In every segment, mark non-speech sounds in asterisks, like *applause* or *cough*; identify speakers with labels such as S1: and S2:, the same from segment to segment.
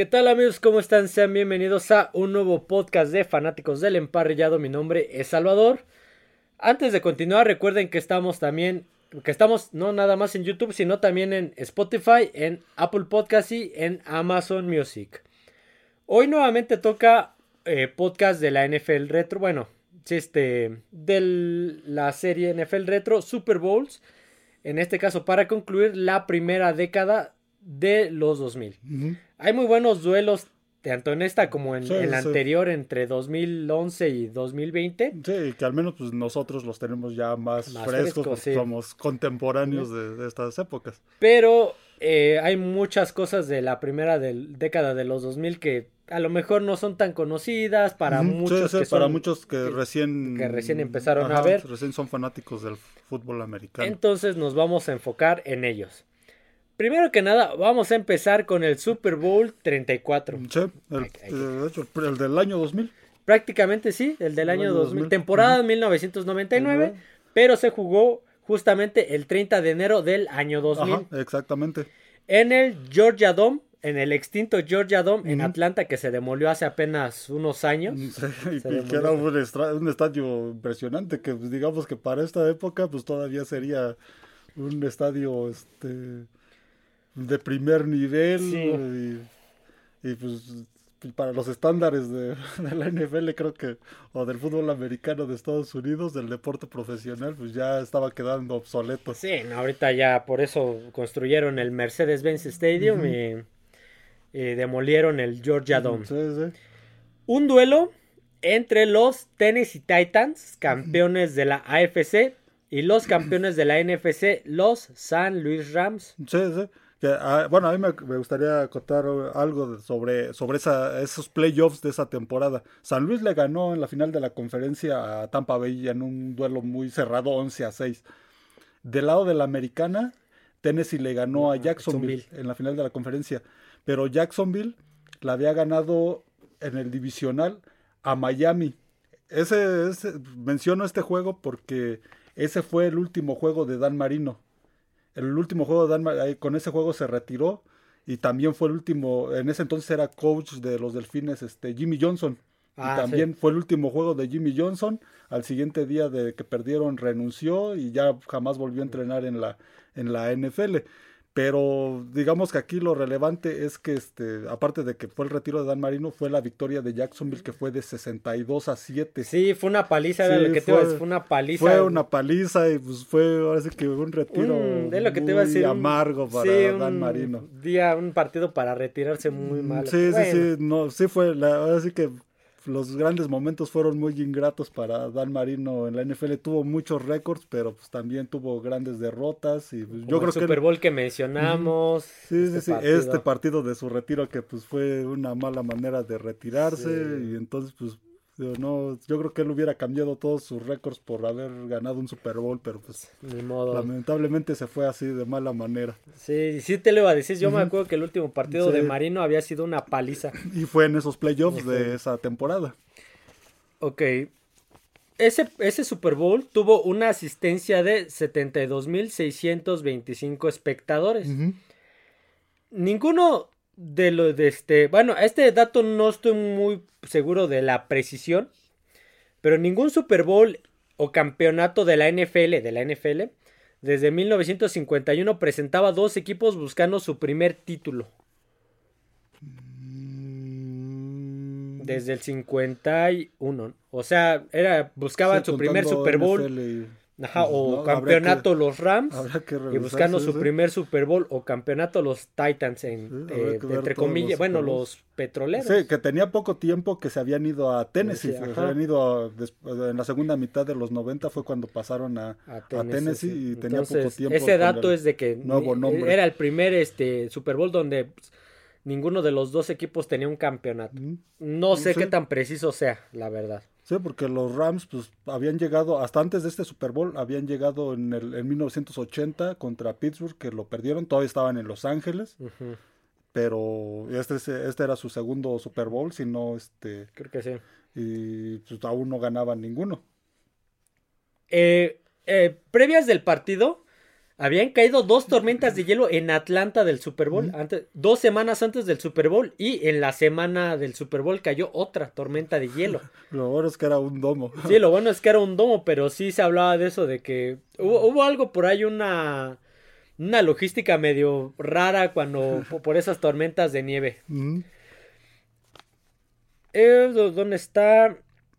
S1: ¿Qué tal amigos? ¿Cómo están? Sean bienvenidos a un nuevo podcast de fanáticos del emparrillado. Mi nombre es Salvador. Antes de continuar, recuerden que estamos también, que estamos no nada más en YouTube, sino también en Spotify, en Apple Podcast y en Amazon Music. Hoy nuevamente toca eh, podcast de la NFL Retro, bueno, este, de la serie NFL Retro Super Bowls. En este caso, para concluir la primera década de los 2000. Hay muy buenos duelos, tanto en esta como en, la anterior, entre 2011 y 2020.
S2: Sí, que al menos pues, nosotros los tenemos ya más, frescos, somos contemporáneos de, estas épocas.
S1: Pero eh, hay muchas cosas de la primera década de los 2000 que a lo mejor no son tan conocidas para muchos que
S2: para muchos que, recién
S1: que recién empezaron a ver.
S2: recién son fanáticos del fútbol americano.
S1: Entonces nos vamos a enfocar en ellos Primero que nada, vamos a empezar con el Super Bowl 34.
S2: Sí, el, hecho, el del año 2000.
S1: Prácticamente sí, el del año, 2000. Temporada 1999, pero se jugó justamente el 30 de enero del año 2000. Ajá,
S2: exactamente.
S1: En el Georgia Dome, en el extinto Georgia Dome en Atlanta, que se demolió hace apenas unos años.
S2: Sí, y que era un, un, estadio impresionante, que pues, digamos que para esta época pues todavía sería un estadio este de primer nivel y, pues para los estándares de, *laughs* la NFL creo que o del fútbol americano de Estados Unidos del deporte profesional pues ya estaba quedando obsoleto.
S1: Sí ahorita ya por eso construyeron el Mercedes-Benz Stadium y, demolieron el Georgia Dome. un duelo entre los Tennessee Titans campeones de la AFC y los campeones de la NFC los San Luis Rams.
S2: Sí sí Ah, bueno, a mí me, gustaría contar algo sobre, sobre esos playoffs de esa temporada. San Luis le ganó en la final de la conferencia a Tampa Bay en un duelo muy cerrado, 11 a 6. Del lado de la americana, Tennessee le ganó a Jacksonville, en la final de la conferencia. Pero Jacksonville la había ganado en el divisional a Miami. Ese, ese, menciono este juego porque ese fue el último juego de Dan Marino el último juego de Dan, con ese juego se retiró y también fue el último, en ese entonces era coach de los Delfines, este Jimmy Johnson. y ah, también fue el último juego de Jimmy Johnson. Al siguiente día de que perdieron renunció y ya jamás volvió a entrenar en la, en la NFL. Pero digamos que aquí lo relevante es que, este, aparte de que fue el retiro de Dan Marino, fue la victoria de Jacksonville que fue de 62 a 7.
S1: Sí, fue una paliza, era lo que te iba a decir, fue una paliza.
S2: Fue una paliza y pues fue ahora sí que un retiro lo que te iba a decir, amargo para Dan Marino.
S1: Día, un partido para retirarse muy mal.
S2: Sí, sí, sí, no, sí fue, la, ahora sí que los grandes momentos fueron muy ingratos para Dan Marino en la NFL. Tuvo muchos récords, pero pues también tuvo grandes derrotas. Y pues, yo creo
S1: el Super Bowl que mencionamos.
S2: Sí, este sí, sí. Partido. Este partido de su retiro que pues fue una mala manera de retirarse. Y entonces pues no, yo creo que él hubiera cambiado todos sus récords por haber ganado un Super Bowl, pero pues
S1: Ni modo.
S2: lamentablemente se fue así de mala manera.
S1: Sí, sí te lo iba a decir, yo me acuerdo que el último partido de Marino había sido una paliza. *clears throat*
S2: Y fue en esos playoffs de esa temporada.
S1: Ok. Ese, ese Super Bowl tuvo una asistencia de 72.625 espectadores. Ninguno de lo de este. Bueno, este dato no estoy muy seguro de la precisión. Pero ningún Super Bowl o campeonato de la NFL, de la NFL, desde 1951 presentaba dos equipos buscando su primer título. Mm. Desde el 51. O sea, era buscaban su primer Super Bowl. Ajá, pues, o campeonato los Rams y buscando su primer Super Bowl o campeonato los Titans en, eh, entre comillas, bueno, los petroleros.
S2: Sí, que tenía poco tiempo que se habían ido a Tennessee, se habían ido en la segunda mitad de los 90 fue cuando pasaron a, Tennessee, y tenía poco tiempo.
S1: Ese dato es de que era el primer este Super Bowl donde pues, ninguno de los dos equipos tenía un campeonato. No sé qué tan preciso sea, la verdad.
S2: Sí, porque los Rams pues habían llegado, hasta antes de este Super Bowl, habían llegado en, el, en 1980 contra Pittsburgh, que lo perdieron, todavía estaban en Los Ángeles. Pero este, este era su segundo Super Bowl, si no, este...
S1: Creo que sí.
S2: Y pues aún no ganaban ninguno.
S1: Eh, eh, previas del partido, Habían caído dos tormentas de hielo en Atlanta del Super Bowl, antes, dos semanas antes del Super Bowl, y en la semana del Super Bowl cayó otra tormenta de hielo. *laughs*
S2: Lo bueno es que era un domo.
S1: Sí, lo bueno es que era un domo, pero sí se hablaba de eso, de que hubo, hubo algo por ahí, una, una logística medio rara cuando *laughs* por esas tormentas de nieve.
S2: Mm.
S1: Eh, ¿Dónde está?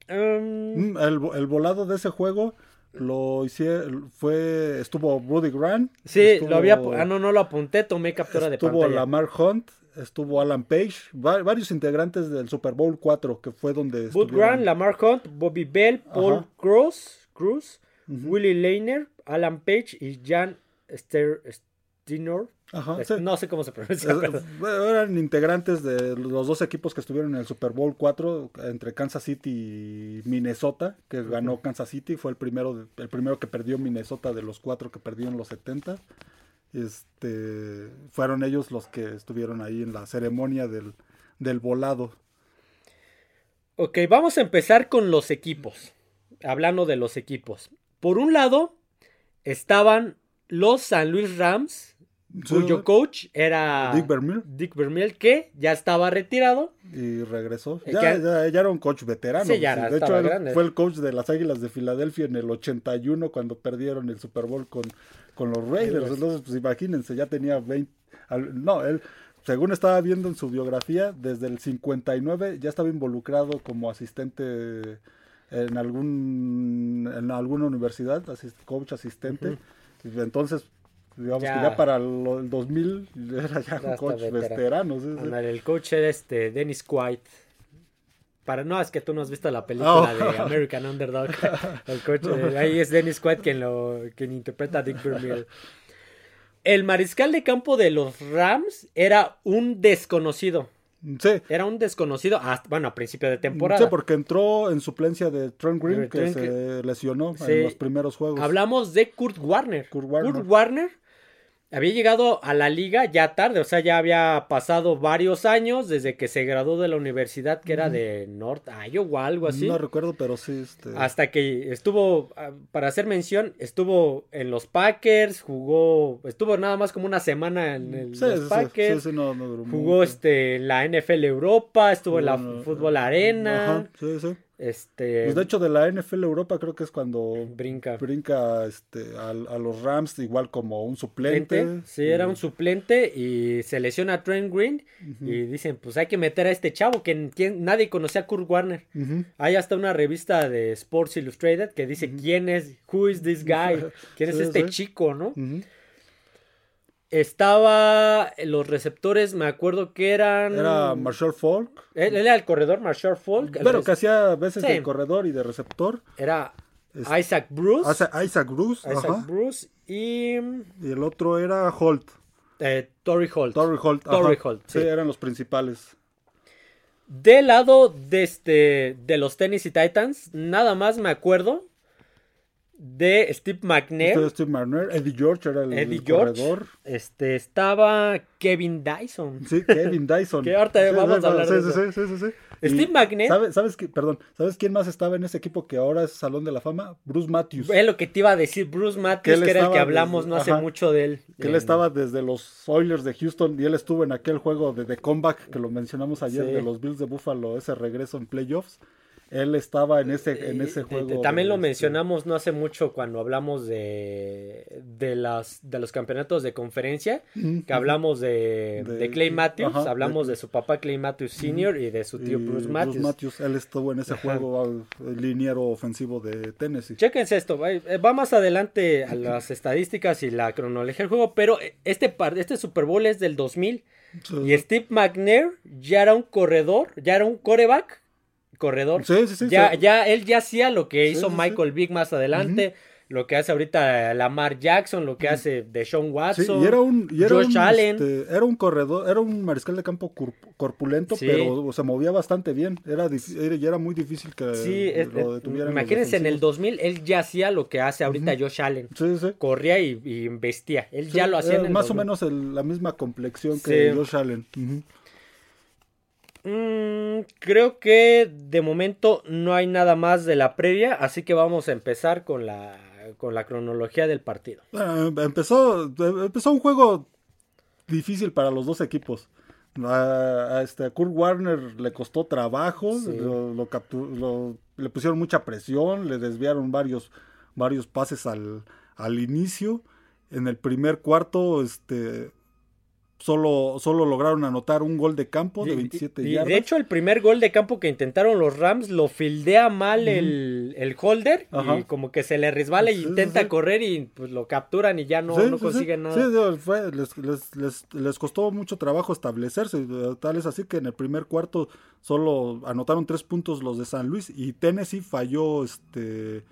S1: Um,
S2: Mm, El, el volado de ese juego lo hicieron, fue, estuvo Rudy Grant.
S1: sí,
S2: estuvo-
S1: lo había... Ah, no, no lo apunté, tomé captura de
S2: Estuvo
S1: pantalla.
S2: Lamar Hunt, estuvo Alan Page, va- varios integrantes del Super Bowl 4, que fue donde
S1: Bud
S2: estuvieron.
S1: Grant, Lamar Hunt, Bobby Bell, Paul
S2: Ajá.
S1: Cruz, Cruz Willie Lehner, Alan Page y Jan Ster Stinor.
S2: Ajá,
S1: Es-
S2: sí.
S1: No sé cómo se pronuncia. Pero-
S2: Eran integrantes de los dos equipos que estuvieron en el Super Bowl 4 entre Kansas City y Minnesota, que ganó Kansas City, fue el primero, el primero que perdió Minnesota de los cuatro que perdió en los 70. Este, fueron ellos los que estuvieron ahí en la ceremonia del, del volado.
S1: Ok, vamos a empezar con los equipos. Hablando de los equipos. Por un lado, estaban los San Luis Rams, cuyo coach era
S2: Dick Vermeil.
S1: Dick Vermeil, que ya estaba retirado.
S2: Y regresó.
S1: Eh,
S2: Ya,
S1: que-
S2: ya- ya era un coach veterano.
S1: Sí, ya era-
S2: de hecho,
S1: grande.
S2: fue el coach de las Águilas de Filadelfia en el 81 cuando perdieron el Super Bowl con, con los Raiders. Entonces, pues imagínense, ya tenía 20. al- no, él, según estaba viendo en su biografía, desde el 59 ya estaba involucrado como asistente en algún en alguna universidad, coach asistente. Entonces, digamos
S1: Ya.
S2: que ya para lo- el 2000 era ya,
S1: Ya
S2: un coach
S1: veterano.
S2: sí,
S1: El coach era este Dennis White. Para, no, es que tú no has visto la película
S2: Oh.
S1: de American Underdog. *laughs* El coach, eh, ahí es Dennis White quien lo quien interpreta a Dick Vermeil. El mariscal de campo de los Rams era un desconocido.
S2: Sí,
S1: Era un desconocido hasta, bueno, a principio de temporada.
S2: Sí, porque entró en suplencia de Trent Green, que se lesionó
S1: Sí.
S2: en los primeros juegos.
S1: Hablamos de Kurt Warner.
S2: Kurt Warner.
S1: Warner había llegado a la liga ya tarde, o sea, ya había pasado varios años desde que se graduó de la universidad que era de North Iowa, algo así.
S2: No recuerdo, pero sí. Este...
S1: Hasta que estuvo, ah, para hacer mención, estuvo en los Packers, jugó, estuvo nada más como una semana en el-
S2: Sí,
S1: los
S2: sí,
S1: Packers,
S2: sí, sí, no, no
S1: jugó este en la NFL Europa, estuvo en la Fútbol Arena,
S2: Ajá, sí, sí.
S1: Este,
S2: Pues de hecho, de la NFL Europa creo que es cuando
S1: brinca.
S2: brinca este, a, a los Rams igual como un suplente.
S1: suplente, Sí, era un suplente y se lesiona a Trent Green y dicen, pues hay que meter a este chavo que quien- nadie conocía a Kurt Warner. Hay hasta una revista de Sports Illustrated que dice quién es, who is this guy, *laughs* quién es este
S2: sí.
S1: chico, ¿no? Estaba los receptores, me acuerdo que eran
S2: Era Marshall Falk.
S1: él, él era el corredor Marshall Falk,
S2: Pero
S1: res-
S2: que hacía a veces
S1: Sí.
S2: de corredor y de receptor.
S1: era Isaac Bruce,
S2: Isaac Bruce.
S1: Isaac
S2: ajá.
S1: Bruce y
S2: Y el otro era Holt.
S1: eh, Torrey Holt.
S2: Torrey Holt.
S1: Torrey Holt,
S2: Sí,
S1: sí.
S2: eran los principales.
S1: Del lado de, este, de los Tennessee Titans, nada más me acuerdo de Steve McNair.
S2: Este Steve Marner, Eddie George era el,
S1: Eddie
S2: el
S1: George.
S2: corredor.
S1: Este, estaba Kevin Dyson.
S2: Sí, Kevin Dyson. *laughs*
S1: Que ahorita
S2: Sí,
S1: vamos
S2: sí,
S1: a hablar
S2: sí,
S1: de
S2: sí,
S1: eso.
S2: sí, sí.
S1: Steve McNair.
S2: ¿sabe- ¿Sabes, qué- perdón, ¿sabes quién más estaba en ese equipo que ahora es Salón de la Fama? Bruce Matthews.
S1: Es lo que te iba a decir, Bruce Matthews, que era el que hablamos
S2: desde-
S1: no hace
S2: ajá.
S1: mucho de él.
S2: Que él
S1: En-
S2: estaba desde los Oilers de Houston y él estuvo en aquel juego de The Comeback que lo mencionamos ayer de los Bills de Buffalo, ese regreso en playoffs. Él estaba en ese, en ese
S1: Eh,
S2: juego.
S1: eh, También lo
S2: este,
S1: mencionamos no hace mucho cuando hablamos de, de, las, de los campeonatos de conferencia, que hablamos de,
S2: De-
S1: de Clay Matthews,
S2: ajá,
S1: hablamos
S2: de-
S1: su papá Clay Matthews Sr. y de su
S2: y
S1: tío Bruce Matthews.
S2: Él estuvo en ese
S1: Ajá.
S2: juego liniero ofensivo de Tennessee.
S1: Chéquense esto, va eh, va más adelante a las estadísticas y la cronología del juego, pero este, par- este Super Bowl es del 2000
S2: Sí,
S1: y Steve McNair ya era un corredor, ya era un coreback, corredor.
S2: sí, sí, sí,
S1: ya,
S2: sí.
S1: ya, él ya hacía lo que hizo
S2: sí.
S1: Michael Vick más adelante, lo que hace ahorita Lamar Jackson, lo que hace Deshaun Watson.
S2: y era un, y era
S1: Josh
S2: un,
S1: Allen.
S2: este, era un corredor, era un mariscal de campo corpulento, pero se movía bastante bien. Era, era, y era muy difícil que lo detuvieran.
S1: imagínense en el
S2: defensivos.
S1: 2000 él ya hacía lo que hace ahorita Josh Allen.
S2: Sí, sí.
S1: Corría y, y vestía. Él ya lo hacía en el
S2: más
S1: 2000.
S2: o menos el- la misma complexión que. Josh Allen.
S1: Mm, creo que de momento no hay nada más de la previa, así que vamos a empezar con la con la cronología del partido.
S2: Eh, empezó, empezó un juego difícil para los dos equipos. A, este, Kurt Warner le costó trabajo, lo, le pusieron mucha presión, le desviaron varios, varios pases al, al inicio. En el primer cuarto, este, solo, solo lograron anotar un gol de campo de 27
S1: y, De hecho, el primer gol de campo que intentaron los Rams lo fildea mal el, el, holder y como que se le resbala y intenta correr y pues lo capturan y ya no, no consiguen nada.
S2: Sí, les, les, les, les, costó mucho trabajo establecerse, tal es así que en el primer cuarto solo anotaron tres puntos los de San Luis y Tennessee falló, este,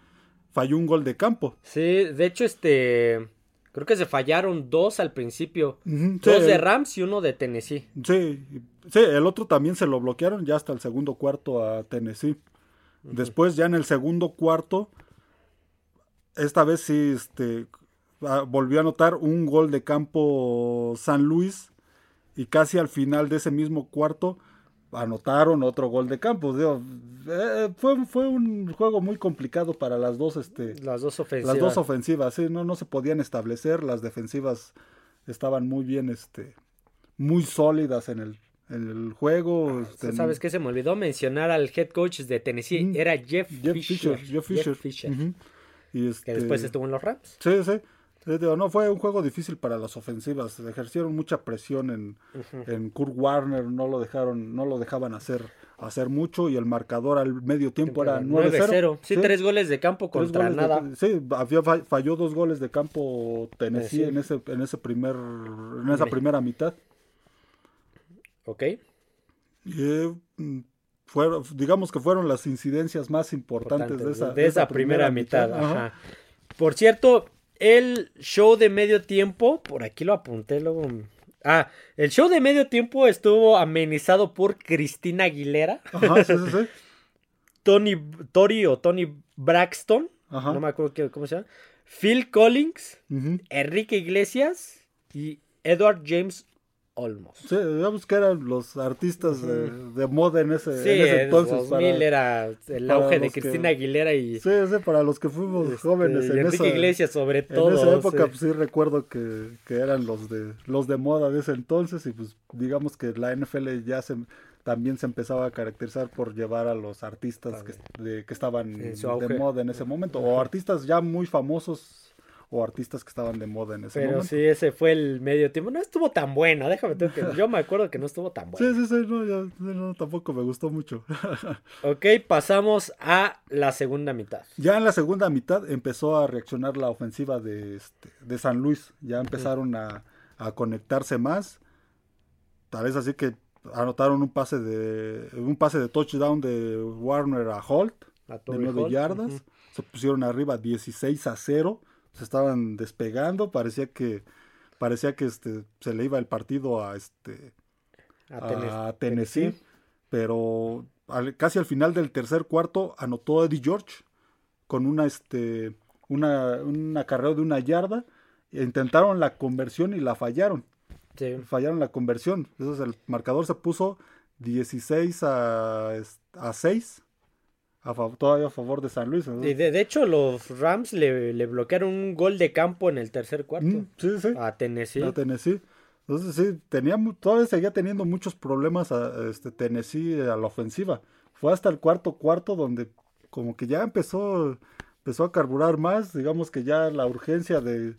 S2: falló un gol de campo.
S1: Sí, de hecho, este Creo que se fallaron dos al principio. dos de Rams y uno de Tennessee.
S2: Sí, sí, el otro también se lo bloquearon ya hasta el segundo cuarto a Tennessee. Después ya en el segundo cuarto, esta vez sí, este, ah, volvió a anotar un gol de campo San Luis y casi al final de ese mismo cuarto anotaron otro gol de campo. Eh, fue, fue un juego muy complicado para las dos, este,
S1: las dos ofensivas.
S2: Las dos ofensivas, sí, no, no se podían establecer, las defensivas estaban muy bien, este, muy sólidas en el, en el juego.
S1: Este, ¿Sabes qué? Se me olvidó mencionar al head coach de Tennessee, era Jeff, Fisher. Jeff Fisher. y este, que después estuvo en los Rams.
S2: Sí, sí. No, fue un juego difícil para las ofensivas. Ejercieron mucha presión en, en Kurt Warner, no lo dejaron, no lo dejaban hacer, hacer mucho y el marcador al medio tiempo era 9-0.
S1: Sí, tres goles de campo contra nada.
S2: sí, falló dos goles de campo Tennessee en ese, en ese primer, en esa primera mitad.
S1: Ok.
S2: Mm, fueron, digamos que fueron las incidencias más importantes de esa,
S1: de esa, primera, mitad. Por cierto, el show de medio tiempo, por aquí lo apunté luego. Ah, el show de medio tiempo estuvo amenizado por Cristina Aguilera. Ajá, sí, sí, sí. *laughs* Tony, Tori o Tony Braxton. Ajá. No me acuerdo cómo se llama. Phil Collins, Enrique Iglesias y Edward James
S2: Sí, digamos que eran los artistas de, moda en ese, en ese entonces.
S1: 2000 era el auge de Cristina Aguilera y...
S2: Sí, sí, para los que fuimos este, jóvenes.
S1: en Enrique esa, Iglesias sobre todo.
S2: En esa época pues, sí recuerdo que, que, eran los de, los de moda de ese entonces y pues digamos que la NFL ya se también se empezaba a caracterizar por llevar a los artistas que, que estaban de moda en ese momento o artistas ya muy famosos o artistas que estaban de moda en ese momento.
S1: Pero sí, ese fue el medio tiempo. No estuvo tan bueno, déjame que yo me acuerdo que no estuvo tan bueno.
S2: Sí, sí, sí, no, no tampoco me gustó mucho. *laughs*
S1: ok, pasamos a la segunda mitad.
S2: Ya en la segunda mitad empezó a reaccionar la ofensiva de, este, de San Luis. Ya empezaron a, a conectarse más. Tal vez así que anotaron un pase de un pase de touchdown de Warner a Holt de 9 yardas. Se pusieron arriba 16 a 0 se estaban despegando, parecía que parecía que este se le iba el partido a este a, Tennessee, pero casi al final del tercer cuarto anotó Eddie George con una este una un acarreo de una yarda. Intentaron la conversión y la fallaron. Fallaron la conversión. Entonces el marcador se puso 16 a, a 6 todavía a favor de San Luis.
S1: de, hecho, los Rams le, bloquearon un gol de campo en el tercer cuarto. Mm, a Tennessee.
S2: A Tennessee. Entonces sí, tenía, todavía seguía teniendo muchos problemas a, este, Tennessee a la ofensiva. Fue hasta el cuarto cuarto donde como que ya empezó, empezó a carburar más, digamos que ya la urgencia de,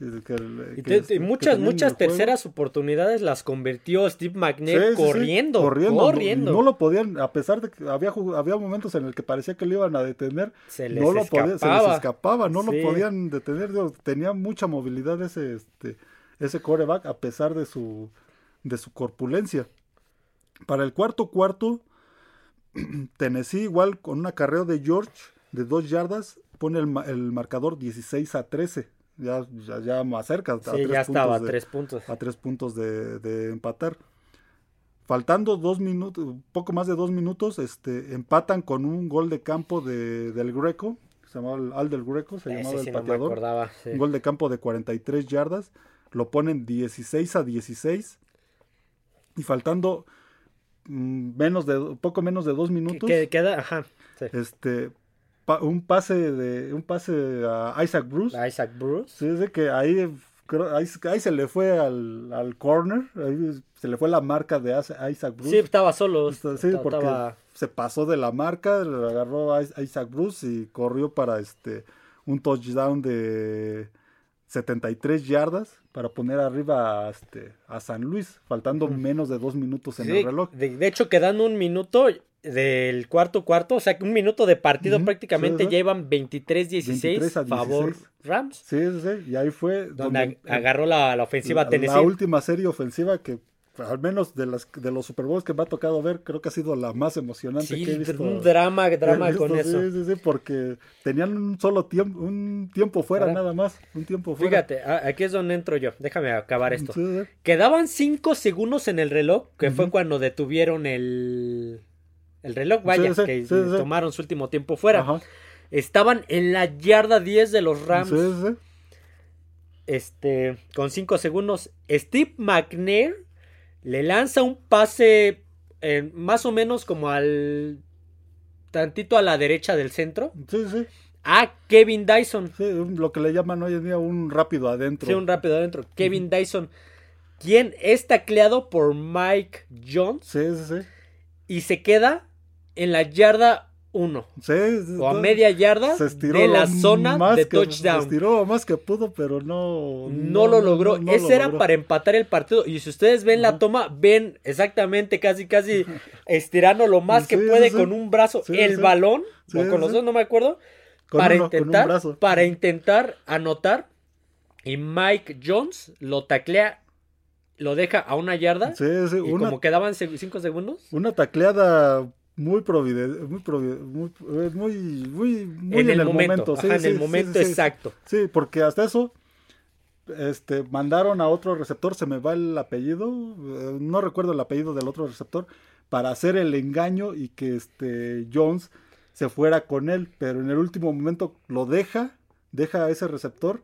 S1: y, muchas, muchas terceras oportunidades las convirtió Steve McNair corriendo, corriendo,
S2: No lo podían, a pesar de que había, había momentos en el que parecía que lo iban a detener, no lo podían, se les escapaba, no lo podían detener. tenía mucha movilidad ese, este, ese coreback a pesar de su, de su corpulencia. Para el cuarto cuarto, *clears throat* Tennessee igual con un acarreo de George de dos yardas pone el, el marcador 16 a 13 ya, ya, más cerca.
S1: Sí, ya estaba a tres puntos.
S2: A tres puntos de, empatar. Faltando dos minutos, poco más de dos minutos, este, empatan con un gol de campo de, del Greco, se llamaba Al del Greco, se llamaba el pateador. Un gol de campo de 43 yardas, lo ponen 16 a 16 y faltando mm, menos de poco menos de dos minutos.
S1: queda, ajá.
S2: Este pa- un pase de un pase a Isaac Bruce.
S1: Isaac Bruce.
S2: Sí, es de que ahí, ahí, ahí se le fue al, al corner, ahí se le fue la marca de Isa- Isaac Bruce.
S1: Sí, estaba solo.
S2: Sí,
S1: estaba-
S2: porque
S1: estaba-
S2: se pasó de la marca, le agarró a Is- a Isaac Bruce y corrió para este un touchdown de 73 yardas para poner arriba a, este, a San Luis, faltando menos de dos minutos en
S1: Sí,
S2: el reloj.
S1: De, de hecho, quedando un minuto del cuarto cuarto, o sea, un minuto de partido
S2: Ujú,
S1: prácticamente
S2: sí,
S1: iban 23-16
S2: 23 a
S1: favor
S2: 16.
S1: Rams,
S2: Sí, sí, sí, y ahí fue
S1: donde
S2: donde
S1: ag- agarró la, la ofensiva
S2: la,
S1: Tennessee.
S2: la última serie ofensiva que al menos de las de los Super Bowls que me ha tocado ver, creo que ha sido la más emocionante
S1: Sí,
S2: que he visto.
S1: un drama, drama
S2: visto,
S1: con
S2: sí,
S1: eso.
S2: Sí, sí, porque tenían un solo tiempo, un tiempo fuera nada más, un tiempo fuera.
S1: Fíjate, aquí es donde entro yo. Déjame acabar esto.
S2: Sí, sí.
S1: Quedaban 5 segundos en el reloj, que fue cuando detuvieron el, el reloj, vaya,
S2: Sí, sí,
S1: que
S2: sí,
S1: tomaron su último tiempo fuera.
S2: Ajá.
S1: Estaban en la yarda 10 de los Rams,
S2: Sí, sí.
S1: este, con 5 segundos. Steve McNair le lanza un pase eh, más o menos como al tantito a la derecha del centro
S2: Sí, sí,
S1: a Kevin Dyson.
S2: sí, lo que le llaman hoy en día un rápido adentro.
S1: Sí, un rápido adentro. Kevin Dyson, quien es tacleado por Mike Jones
S2: Sí, sí, sí.
S1: y se queda en la yarda 1
S2: Sí, sí,
S1: o a media yarda
S2: se estiró
S1: de la zona de
S2: que-
S1: touchdown.
S2: Se estiró más que pudo, pero no.
S1: No lo logró.
S2: no
S1: Ese
S2: lo
S1: era
S2: logró.
S1: para empatar el partido. Y si ustedes ven la toma, ven exactamente casi, casi *laughs* estirando lo más que
S2: Sí,
S1: puede con un brazo el balón. O con los dos, no me acuerdo.
S2: Con
S1: para
S2: uno,
S1: intentar,
S2: brazo.
S1: para intentar anotar. Y Mike Jones lo taclea, lo deja a una yarda.
S2: Sí, sí,
S1: y
S2: una,
S1: como quedaban 5 segundos.
S2: una tacleada muy providente, muy, provi- muy, muy, muy, muy
S1: en, el, momento,
S2: sí,
S1: ajá, en el momento
S2: sí,
S1: exacto.
S2: Sí, porque hasta eso este, mandaron a otro receptor, se me va el apellido, eh, no recuerdo el apellido del otro receptor, para hacer el engaño y que este Jones se fuera con él, pero en el último momento lo deja, deja a ese receptor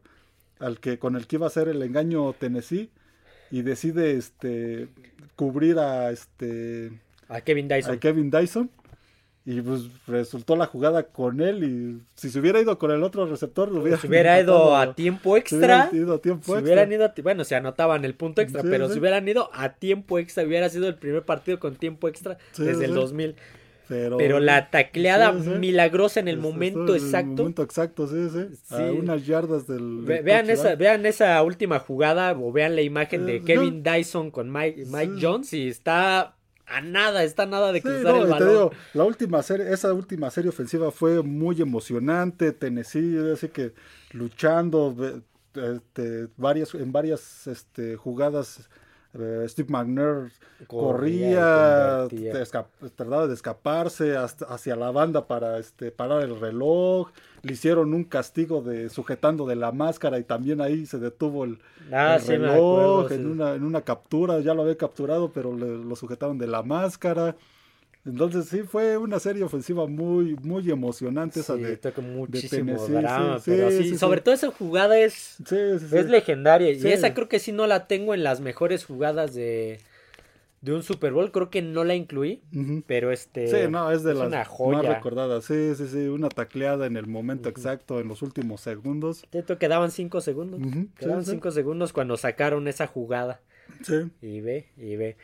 S2: al que con el que iba a hacer el engaño Tennessee y decide este cubrir a este
S1: A Kevin Dyson.
S2: a Kevin Dyson. Y pues resultó la jugada con él. Y si se hubiera ido con el otro receptor, lo hubiera
S1: se hubiera *laughs* ido a tiempo
S2: se hubiera
S1: extra.
S2: ido a tiempo extra.
S1: hubieran ido, a bueno, se anotaban el punto extra,
S2: Sí,
S1: pero
S2: sí.
S1: si hubieran ido a tiempo extra, hubiera sido el primer partido con tiempo extra
S2: Sí,
S1: desde el
S2: sí.
S1: 2000.
S2: Pero,
S1: Pero la tacleada milagrosa en el momento
S2: esto en el
S1: exacto.
S2: momento exacto, sí, sí. A unas yardas del.
S1: Ve-
S2: del
S1: vean, esa, vean esa última jugada o vean la imagen de
S2: Eh,
S1: Kevin Dyson con Mike, Mike. Jones y está a nada, está nada de
S2: Sí,
S1: cruzar
S2: no,
S1: el
S2: y te
S1: balón.
S2: digo, la última serie, esa última serie ofensiva fue muy emocionante, Tennessee, así que luchando, este, varias, en varias este, jugadas, eh, Steve McNair corría, esca- trataba de escaparse hasta- hacia la banda para este, parar el reloj, le hicieron un castigo de sujetando de la máscara y también ahí se detuvo el,
S1: Ah,
S2: el
S1: sí, me
S2: reloj
S1: acuerdo. sí.
S2: en, una, en una captura, ya lo había capturado, pero le- lo sujetaron de la máscara. Entonces sí fue una serie ofensiva muy, muy emocionante esa
S1: Sí,
S2: de...
S1: toca muchísimo
S2: Tennessee,
S1: drama,
S2: sí,
S1: pero
S2: sí,
S1: sobre todo esa jugada es, es legendaria y esa creo que sí no la tengo en las mejores jugadas de, de un Super Bowl, creo que no la incluí,
S2: Ujú.
S1: pero este
S2: Sí, no, es de las
S1: una
S2: más recordadas. Sí, sí, sí, una tacleada en el momento exacto, en los últimos segundos.
S1: Te quedaban cinco segundos. Quedaban cinco segundos cuando sacaron esa jugada.
S2: Sí.
S1: Y ve, y ve.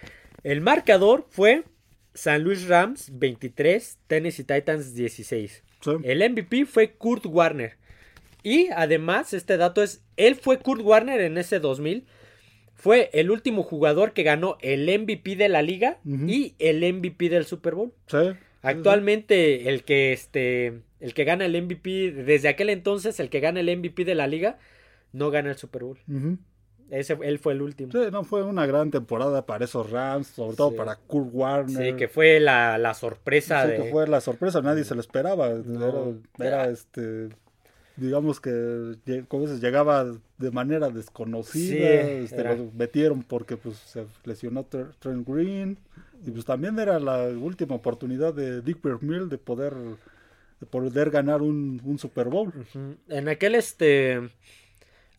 S1: El marcador fue San Luis Rams 23, Tennessee Titans 16.
S2: sí.
S1: El MVP fue Kurt Warner. Y además, este dato es, él fue Kurt Warner en ese 2000. Fue el último jugador que ganó el MVP de la liga y el MVP del Super Bowl.
S2: Sí.
S1: Actualmente el que este el que gana el MVP desde aquel entonces el que gana el MVP de la liga no gana el Super Bowl. Ese él fue el último.
S2: Sí, no, fue una gran temporada para esos Rams, sobre todo
S1: Sí.
S2: para Kurt Warner.
S1: Sí, que fue la, la sorpresa
S2: Sí,
S1: de
S2: que fue la sorpresa, nadie se lo esperaba.
S1: No.
S2: Era, era, este, digamos que como dices, llegaba de manera desconocida.
S1: Sí,
S2: este. Lo metieron porque pues se lesionó Tr- Trent Green. Y pues también era la última oportunidad de Dick Vermeil de poder, de poder ganar un, un Super Bowl.
S1: En aquel este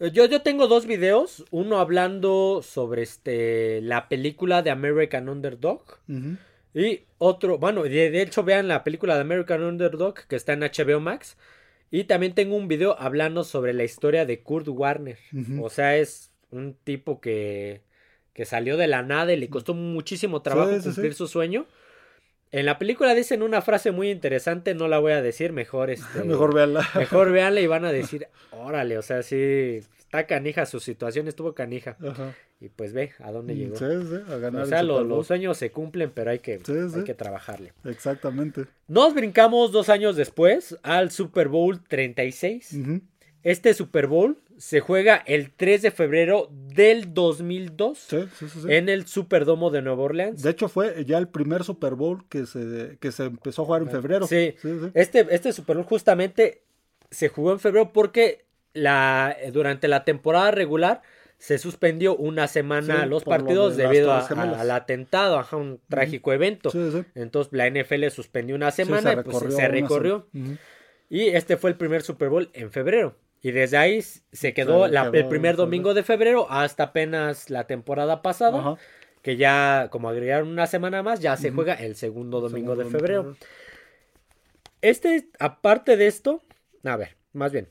S1: yo, yo tengo dos videos, uno hablando sobre este la película de American Underdog. Y otro, bueno, de, de hecho vean la película de American Underdog que está en HBO Max. Y también tengo un video hablando sobre la historia de Kurt Warner. O sea, es un tipo que, que salió de la nada y le costó muchísimo trabajo
S2: Sí, sí,
S1: cumplir
S2: sí.
S1: su sueño. En la película dicen una frase muy interesante, no la voy a decir, mejor *laughs* este,
S2: Mejor véanla.
S1: mejor *laughs* véanla y van a decir, órale, o sea, sí, está canija, su situación estuvo canija.
S2: Ajá.
S1: Y pues ve a dónde llegó.
S2: Sí, sí, a ganar
S1: o sea, lo- los sueños se cumplen, pero hay que,
S2: Sí,
S1: hay que trabajarle.
S2: Exactamente.
S1: Nos brincamos dos años después al Super Bowl 36.
S2: Ujú.
S1: Este Super Bowl se juega el 3 de febrero del 2002
S2: Sí, sí, sí, sí.
S1: en el Superdomo de Nueva Orleans.
S2: De hecho, fue ya el primer Super Bowl que se, que se empezó a jugar en febrero.
S1: Sí.
S2: sí, sí.
S1: Este, este Super Bowl justamente se jugó en febrero porque la, durante la temporada regular se suspendió una semana
S2: Sí,
S1: los
S2: lo
S1: partidos
S2: de
S1: debido a- a- al atentado, ajá, un trágico evento.
S2: Sí, sí.
S1: Entonces la NFL suspendió una semana
S2: se
S1: y pues,
S2: recorrió
S1: se recorrió. Y este fue el primer Super Bowl en febrero. Y desde ahí se quedó,
S2: Se
S1: la-
S2: quedó
S1: el primer domingo de febrero hasta apenas la temporada pasada.
S2: Ajá.
S1: Que ya, como agregaron una semana más, ya se juega el segundo domingo de febrero. Este, aparte de esto, a ver, más bien.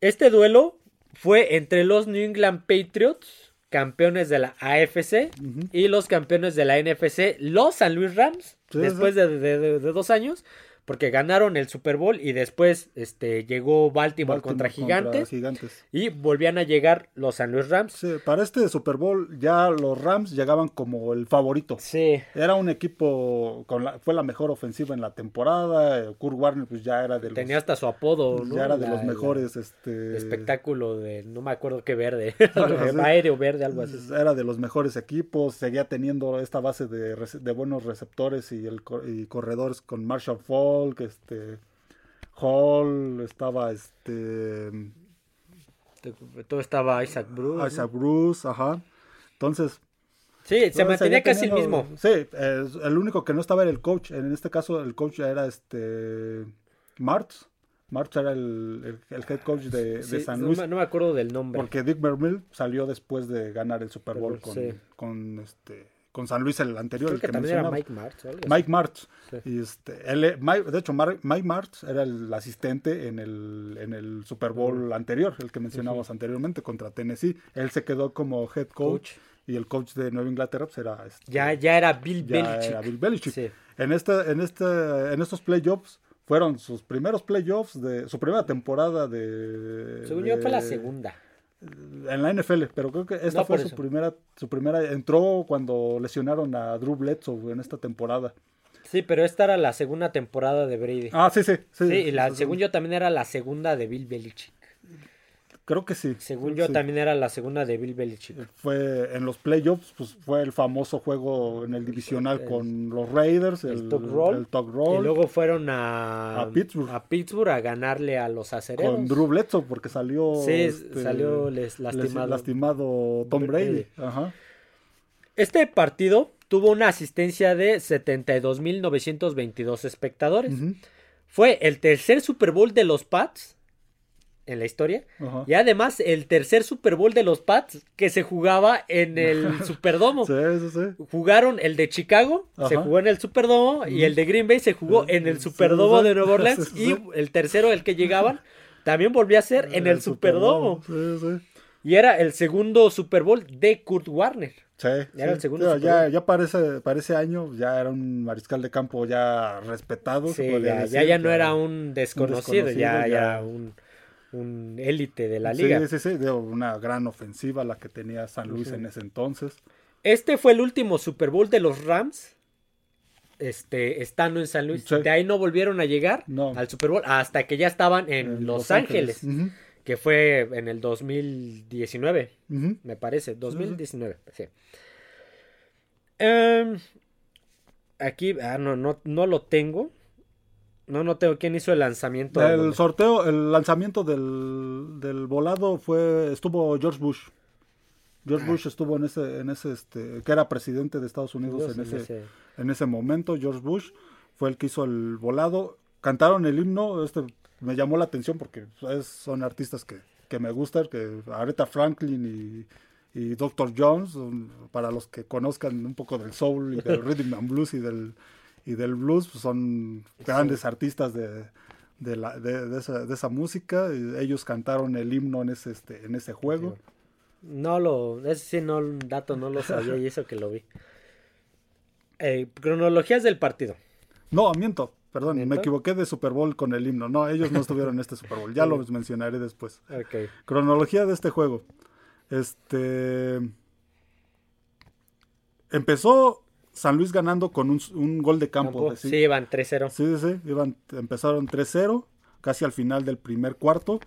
S1: Este duelo fue entre los New England Patriots, campeones de la AFC, y los campeones de la NFC, los San Luis Rams,
S2: Sí,
S1: después de- de- de dos años, porque ganaron el Super Bowl y después este, llegó Baltimore,
S2: Baltimore
S1: contra Gigantes
S2: Gigantes.
S1: y volvían a llegar los San Luis Rams.
S2: Sí, para este Super Bowl ya los Rams llegaban como el favorito.
S1: Sí,
S2: Era un equipo con la, fue la mejor ofensiva en la temporada. eh, Kurt Warner pues ya era de los
S1: tenía hasta su apodo, ¿no?
S2: ya era de
S1: La-
S2: los mejores este
S1: espectáculo de no me acuerdo qué verde, *laughs* *laughs* aéreo verde, algo así.
S2: Era de los mejores equipos, seguía teniendo esta base de, buenos receptores y, el, y corredores con Marshall Falk, este Hall, estaba este
S1: Todo estaba Isaac Bruce.
S2: Isaac Bruce, ajá. Entonces,
S1: Sí, se mantenía casi el mismo.
S2: Sí, eh, el único que no estaba era el coach. En este caso, el coach era este Martz. Martz era el, el- el head coach de, de
S1: Sí,
S2: San Luis.
S1: no me acuerdo del nombre.
S2: Porque Dick Vermeil salió después de ganar el Super Bowl con,
S1: Sí.
S2: con, este, con San Luis, el anterior,
S1: Creo
S2: el
S1: que también era. Mike Martz. o algo así.
S2: Mike Martz.
S1: Sí.
S2: Y este, él, Mike- de hecho, Mar- Mike Martz era el asistente en el, en el Super Bowl anterior, el que mencionamos anteriormente, contra Tennessee. Él se quedó como head coach,
S1: Coach.
S2: y el coach de Nueva Inglaterra pues, era, este,
S1: Ya, ya era Bill
S2: ya
S1: Belichick.
S2: era Bill Belichick.
S1: Sí.
S2: En, este, en, este, en estos playoffs fueron sus primeros playoffs de su primera temporada de...
S1: Según yo fue la segunda.
S2: En la NFL, pero creo que esta
S1: No,
S2: fue su primera, su primera, entró cuando lesionaron a Drew Bledsoe en esta temporada.
S1: Sí, pero esta era la segunda temporada de Brady.
S2: Ah, sí, sí, sí.
S1: sí, y la, según yo también era la segunda de Bill Belichick.
S2: Creo que sí.
S1: Según
S2: Sí.
S1: yo también era la segunda de Bill Belichick.
S2: Fue en los playoffs, pues fue el famoso juego en el divisional
S1: El-
S2: con los Raiders, el,
S1: el Tuck Roll.
S2: el Tuck
S1: Y
S2: Roll,
S1: luego fueron a,
S2: A Pittsburgh.
S1: a Pittsburgh a ganarle a los acereros.
S2: con Drew Bledsoe, porque salió,
S1: Sí,
S2: este,
S1: salió les-
S2: les-
S1: lastimado.
S2: Tom Brady. Ajá.
S1: Este partido tuvo una asistencia de 72.922 espectadores.
S2: Ujú.
S1: Fue el tercer Super Bowl de los Pats en la historia. Y además el tercer Super Bowl de los Pats que se jugaba en el *laughs* Superdomo.
S2: Sí, sí, sí.
S1: Jugaron el de Chicago, se jugó en el Superdomo, y el de Green Bay se jugó en el Superdomo de Nueva Orleans. *laughs* Y el tercero, el que llegaban, también volvió a ser en el Superdomo.
S2: Sí, sí.
S1: Y era el segundo Super Bowl de Kurt Warner.
S2: Sí,
S1: Era
S2: sí.
S1: el segundo
S2: Ya, ya, ya para, ese, para ese año ya era un mariscal de campo ya respetado.
S1: Sí, ya,
S2: decir,
S1: ya, ya no era un desconocido,
S2: desconocido,
S1: ya,
S2: ya.
S1: ya era un, un élite de la
S2: Sí,
S1: liga.
S2: sí, sí, de una gran ofensiva la que tenía San Luis en ese entonces.
S1: Este fue el último Super Bowl de los Rams. Este, estando en San Luis.
S2: Sí.
S1: De ahí no volvieron a llegar
S2: No.
S1: al Super Bowl hasta que ya estaban en, Los, Ángeles, que fue en el 2019,
S2: ujú.
S1: me parece, 2019, sí. Em, aquí, ah, no, no, no lo tengo. No, no tengo quién hizo el lanzamiento.
S2: El sorteo, el lanzamiento del, del volado fue, estuvo George Bush. George
S1: Ah.
S2: Bush estuvo en ese, en ese, este, que era presidente de Estados Unidos en ese, en ese momento. George Bush fue el que hizo el volado. Cantaron el himno, este me llamó la atención porque es- son artistas que, que me gustan, que Aretha Franklin y, y Dr. Jones, para los que conozcan un poco del soul y del *laughs* rhythm and blues y del, y del blues, pues son grandes artistas de, de, la, de, esa, de esa música. Ellos cantaron el himno en ese, este, en ese juego.
S1: No lo, ese sí no, dato no lo sabía y eso que lo vi. Eh, cronologías del partido.
S2: No, miento, perdón, me
S1: ¿Neta?
S2: equivoqué de Super Bowl con el himno. No, ellos no estuvieron en este Super Bowl, ya *laughs* los mencionaré después.
S1: Ok.
S2: Cronología de este juego. Este. Empezó San Luis ganando con un, un gol de campo.
S1: Campo,
S2: sí,
S1: van 3-0.
S2: sí, sí, iban, empezaron 3-0, casi al final del primer cuarto.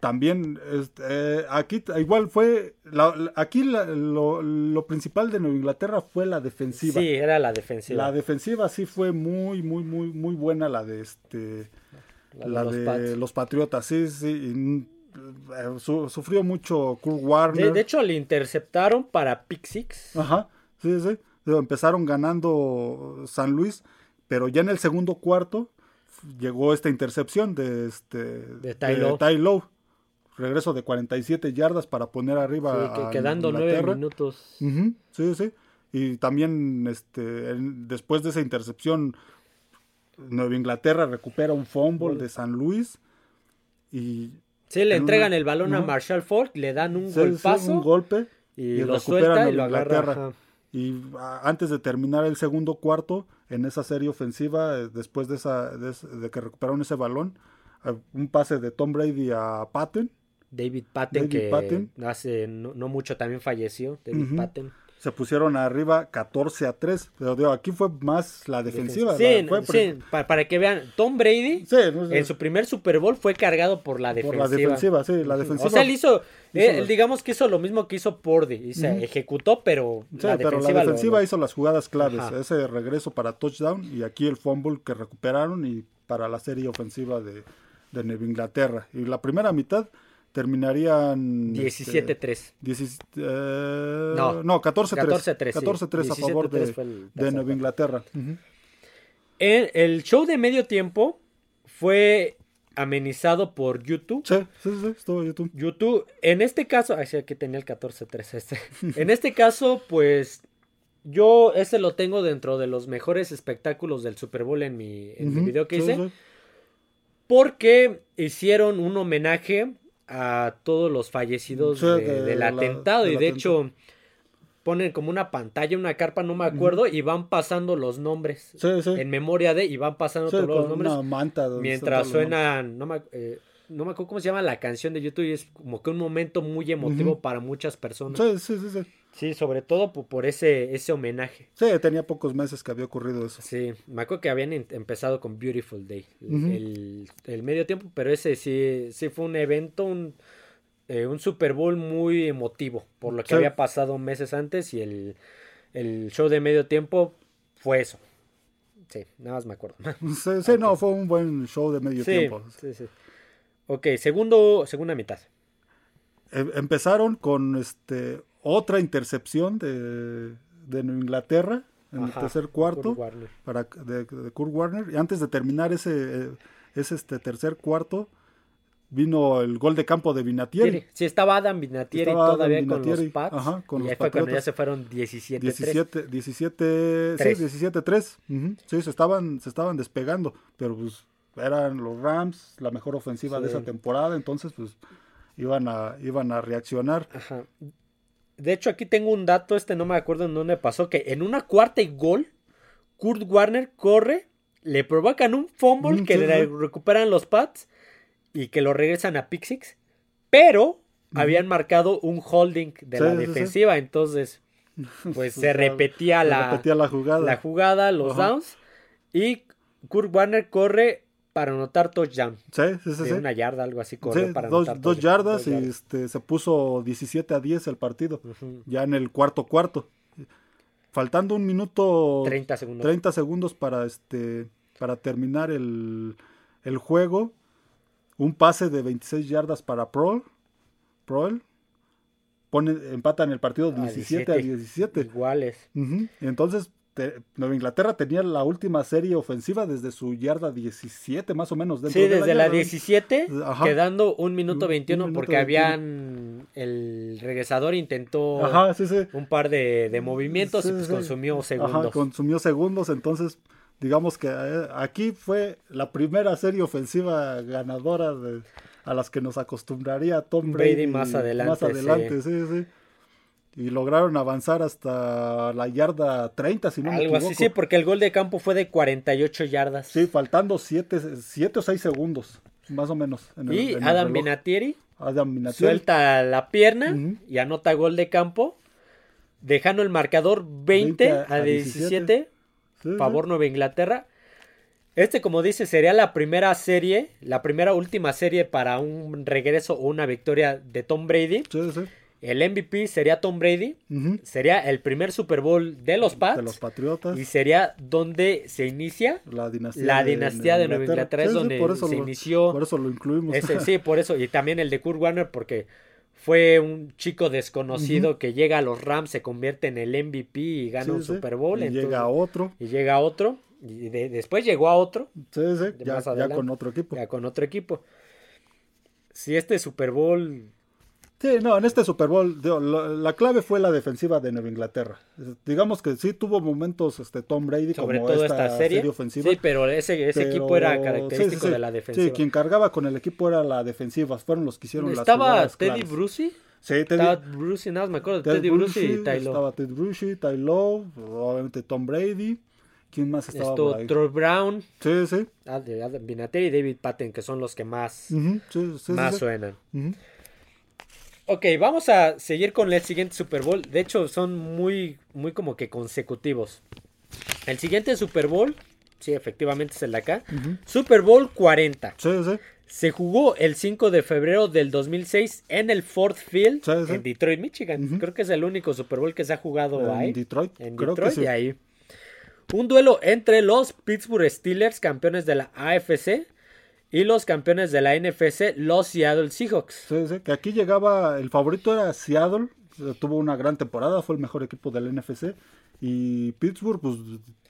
S2: También, este, eh, aquí igual fue, la- aquí la- lo, lo principal de Nueva Inglaterra fue la defensiva.
S1: Sí, era la defensiva.
S2: La defensiva sí fue muy, muy, muy, muy buena la de este,
S1: La de los
S2: de los Patriotas, sí, sí. y, mm, eh, su- sufrió mucho Kurt Warner.
S1: De, de hecho, le interceptaron para pick six.
S2: Ajá, sí, sí. Empezaron ganando San Luis, pero ya en el segundo cuarto llegó esta intercepción de este
S1: De Ty Lowe.
S2: Ty Lowe. Regreso de 47 yardas para poner arriba
S1: Sí, que-
S2: a
S1: quedando nueve minutos.
S2: Sí, sí. Y también este, en- después de esa intercepción, Nueva Inglaterra recupera un fumble de San Luis. Y
S1: Sí, le
S2: en
S1: entregan
S2: una-
S1: el balón a. Marshall Ford, le dan un
S2: sí, sí,
S1: golpazo
S2: un golpe.
S1: y,
S2: y
S1: lo suelta y lo agarra. Ajá.
S2: Y antes de terminar el segundo cuarto, en esa serie ofensiva, eh, después de, esa, de, que recuperaron ese balón, un pase de Tom Brady a Patton,
S1: David Patten,
S2: David
S1: que hace no, no mucho también falleció. David
S2: Ujú.
S1: Patten.
S2: Se pusieron arriba 14 a 3. Pero digo, aquí fue más la defensiva.
S1: Sí,
S2: la- fue
S1: sí, pa- para, que vean, Tom Brady
S2: Sí, no sé,
S1: en su primer Super Bowl fue cargado por la
S2: por
S1: defensiva.
S2: la defensiva, sí, la defensiva.
S1: O sea, él hizo, él, digamos que hizo lo mismo que hizo Purdy, y se ejecutó, pero
S2: Sí,
S1: la
S2: pero
S1: defensiva,
S2: la defensiva
S1: lo-
S2: hizo las jugadas claves.
S1: Ajá.
S2: Ese regreso para touchdown y aquí el fumble que recuperaron y para la serie ofensiva de, de Nueva Inglaterra. Y la primera mitad terminarían... este,
S1: 17-3.
S2: 16, eh,
S1: No,
S2: no, 14-3.
S1: 14-3, sí.
S2: 14-3 a favor
S1: 17-3
S2: de,
S1: el
S2: de Nueva. Inglaterra. Ujú.
S1: El, el show de medio tiempo fue amenizado por YouTube.
S2: Sí, sí, sí, estuvo YouTube.
S1: YouTube, en este caso, ay, sí, aquí tenía el 14-3 este. *laughs* En este caso, pues yo ese lo tengo dentro de los mejores espectáculos del Super Bowl en mi, en mi
S2: Ujú,
S1: video que
S2: sí,
S1: hice. Porque hicieron un homenaje a todos los fallecidos
S2: Sí,
S1: de-
S2: de
S1: del atentado. y de
S2: atentado.
S1: hecho, ponen como una pantalla, una carpa, no me acuerdo, y van pasando los nombres.
S2: Sí, sí.
S1: En memoria de, y van pasando todos los nombres.
S2: una manta donde
S1: Mientras suenan, no me, eh, no me acuerdo cómo se llama la canción de YouTube y es como que un momento muy emotivo para muchas personas.
S2: Sí, sí, sí, sí.
S1: Sí, sobre todo po- por, ese, ese homenaje.
S2: Sí, tenía pocos meses que había ocurrido eso.
S1: Sí, me acuerdo que habían em- empezado con Beautiful Day, el, el- el medio tiempo, pero ese sí, sí fue un evento, un, eh, un Super Bowl muy emotivo, por lo que
S2: Sí.
S1: había pasado meses antes y el, el show de medio tiempo fue eso. Sí, nada más me acuerdo. *laughs*
S2: Sí, sí, no, fue un buen show de medio
S1: sí,
S2: tiempo.
S1: sí, sí. Ok, segundo, segunda mitad.
S2: Em- empezaron con este otra intercepción de, de Inglaterra en
S1: Ajá,
S2: el tercer cuarto
S1: Kurt Warner.
S2: para de, de Kurt Warner y antes de terminar ese eh, ese este tercer cuarto vino el gol de campo de Vinatieri.
S1: Sí, estaba Adam Vinatieri
S2: Estaba Adam
S1: todavía con los Pats.
S2: ajá, con
S1: y
S2: los
S1: ahí fue cuando ya se fueron 17-3.
S2: 17 17
S1: Tres.
S2: sí, 17-3. Ujú. Sí, se estaban se estaban despegando, pero pues eran los Rams la mejor ofensiva de esa temporada, entonces pues iban a iban a reaccionar.
S1: Ajá. De hecho, aquí tengo un dato, este no me acuerdo en dónde pasó, que en una cuarta y gol, Kurt Warner corre, le provocan un fumble
S2: Mm,
S1: que le recuperan los Pats y que lo regresan a pick six, pero habían marcado un holding de
S2: Sí,
S1: la
S2: sí, sí.
S1: defensiva, entonces *laughs* pues se repetía
S2: Se
S1: la,
S2: repetía la jugada.
S1: la jugada, los
S2: Ajá.
S1: downs, y Kurt Warner corre para anotar touchdown.
S2: Sí, sí, sí.
S1: De
S2: sí.
S1: una yarda, algo así, corrió
S2: Sí,
S1: para
S2: dos,
S1: anotar
S2: dos
S1: touchdown,
S2: yardas
S1: dos
S2: y este, se puso 17 a 10 el partido. Ya en el cuarto cuarto. Faltando un minuto
S1: 30 segundos.
S2: 30 segundos para este para terminar el, el juego. Un pase de 26 yardas para Proel. Proel. Pone, empatan el partido
S1: Ah,
S2: 17 a 17.
S1: Iguales.
S2: Entonces te- Nueva Inglaterra tenía la última serie ofensiva desde su yarda 17, más o menos. dentro
S1: Sí,
S2: de
S1: desde la
S2: yarda.
S1: 17,
S2: Ajá.
S1: quedando un minuto
S2: Un-
S1: 21
S2: un minuto
S1: porque
S2: 21.
S1: habían... El regresador intentó
S2: Ajá, sí, sí.
S1: un par de, de movimientos y pues consumió segundos.
S2: Ajá, consumió segundos, entonces digamos que eh, aquí fue la primera serie ofensiva ganadora de, a las que nos acostumbraría Tom
S1: Brady
S2: Brady,
S1: más adelante,
S2: Más adelante, sí, sí. Y lograron avanzar hasta la yarda 30, si no me
S1: Algo
S2: equivoco.
S1: así, sí, porque el gol de campo fue de 48 yardas.
S2: Sí, faltando 7 o 6 segundos, más o menos. en el-
S1: y
S2: en
S1: Adam Vinatieri. suelta la pierna y anota gol de campo, dejando el marcador 20,
S2: 20
S1: a
S2: a
S1: 17,
S2: Sí, sí.
S1: favor Nueva Inglaterra. Este, como dice, sería la primera serie, la primera última serie para un regreso o una victoria de Tom Brady.
S2: Sí, sí.
S1: El MVP sería Tom Brady, sería el primer Super Bowl de los Pats
S2: De los Patriotas.
S1: y sería donde se inicia
S2: La dinastía,
S1: la dinastía de Nueva Inglaterra, es
S2: Sí,
S1: donde se
S2: lo-
S1: inició
S2: Por eso lo incluimos.
S1: ese, sí, por eso. Y también el de Kurt Warner, porque fue un chico desconocido que llega a los Rams, se convierte en el MVP y gana
S2: Sí,
S1: un. Super Bowl.
S2: Y
S1: entonces-
S2: llega otro.
S1: y llega otro. Y de- después llegó a otro,
S2: Sí, sí,
S1: De
S2: ya, ya con otro equipo.
S1: ya con otro equipo. Si este Super Bowl.
S2: Sí, no, en este Super Bowl digo, la, la clave fue la defensiva de Nueva Inglaterra. Digamos que sí tuvo momentos este Tom Brady
S1: Sobre
S2: como
S1: todo
S2: esta,
S1: esta serie.
S2: ofensiva.
S1: Sí, pero ese, ese
S2: pero-
S1: equipo era característico
S2: sí, sí.
S1: de la defensiva.
S2: Sí, quien cargaba con el equipo era la defensiva. Fueron los que hicieron las
S1: Estaba Teddy. Brucey.
S2: Sí, Teddy,
S1: Estaba Brucey, nada más me acuerdo de Teddy Brucey y Ty Law.
S2: Estaba Ted Bruschi, Ty Law, obviamente Tom Brady. ¿Quién más estaba por ahí?
S1: Troy Brown,
S2: Sí, sí.
S1: Ad- Adam Vinatieri y David Patton, que son los que más,
S2: Ujú, sí, sí, sí,
S1: más
S2: sí.
S1: suenan. Ok, vamos a seguir con el siguiente Super Bowl. De hecho, son muy, muy como que consecutivos. El siguiente Super Bowl, sí, efectivamente es el de acá. Super Bowl 40.
S2: Sí, sí.
S1: Se jugó el 5 de febrero del 2006 en el Ford Field
S2: Sí, sí.
S1: en Detroit, Michigan. Creo que es el único Super Bowl que se ha jugado ahí.
S2: En Detroit.
S1: En
S2: Creo
S1: Detroit
S2: que sí.
S1: y ahí. Un duelo entre los Pittsburgh Steelers, campeones de la AFC, y los campeones de la NFC, los Seattle Seahawks.
S2: Sí, sí, que aquí llegaba, el favorito era Seattle, tuvo una gran temporada, fue el mejor equipo del NFC. Y Pittsburgh, pues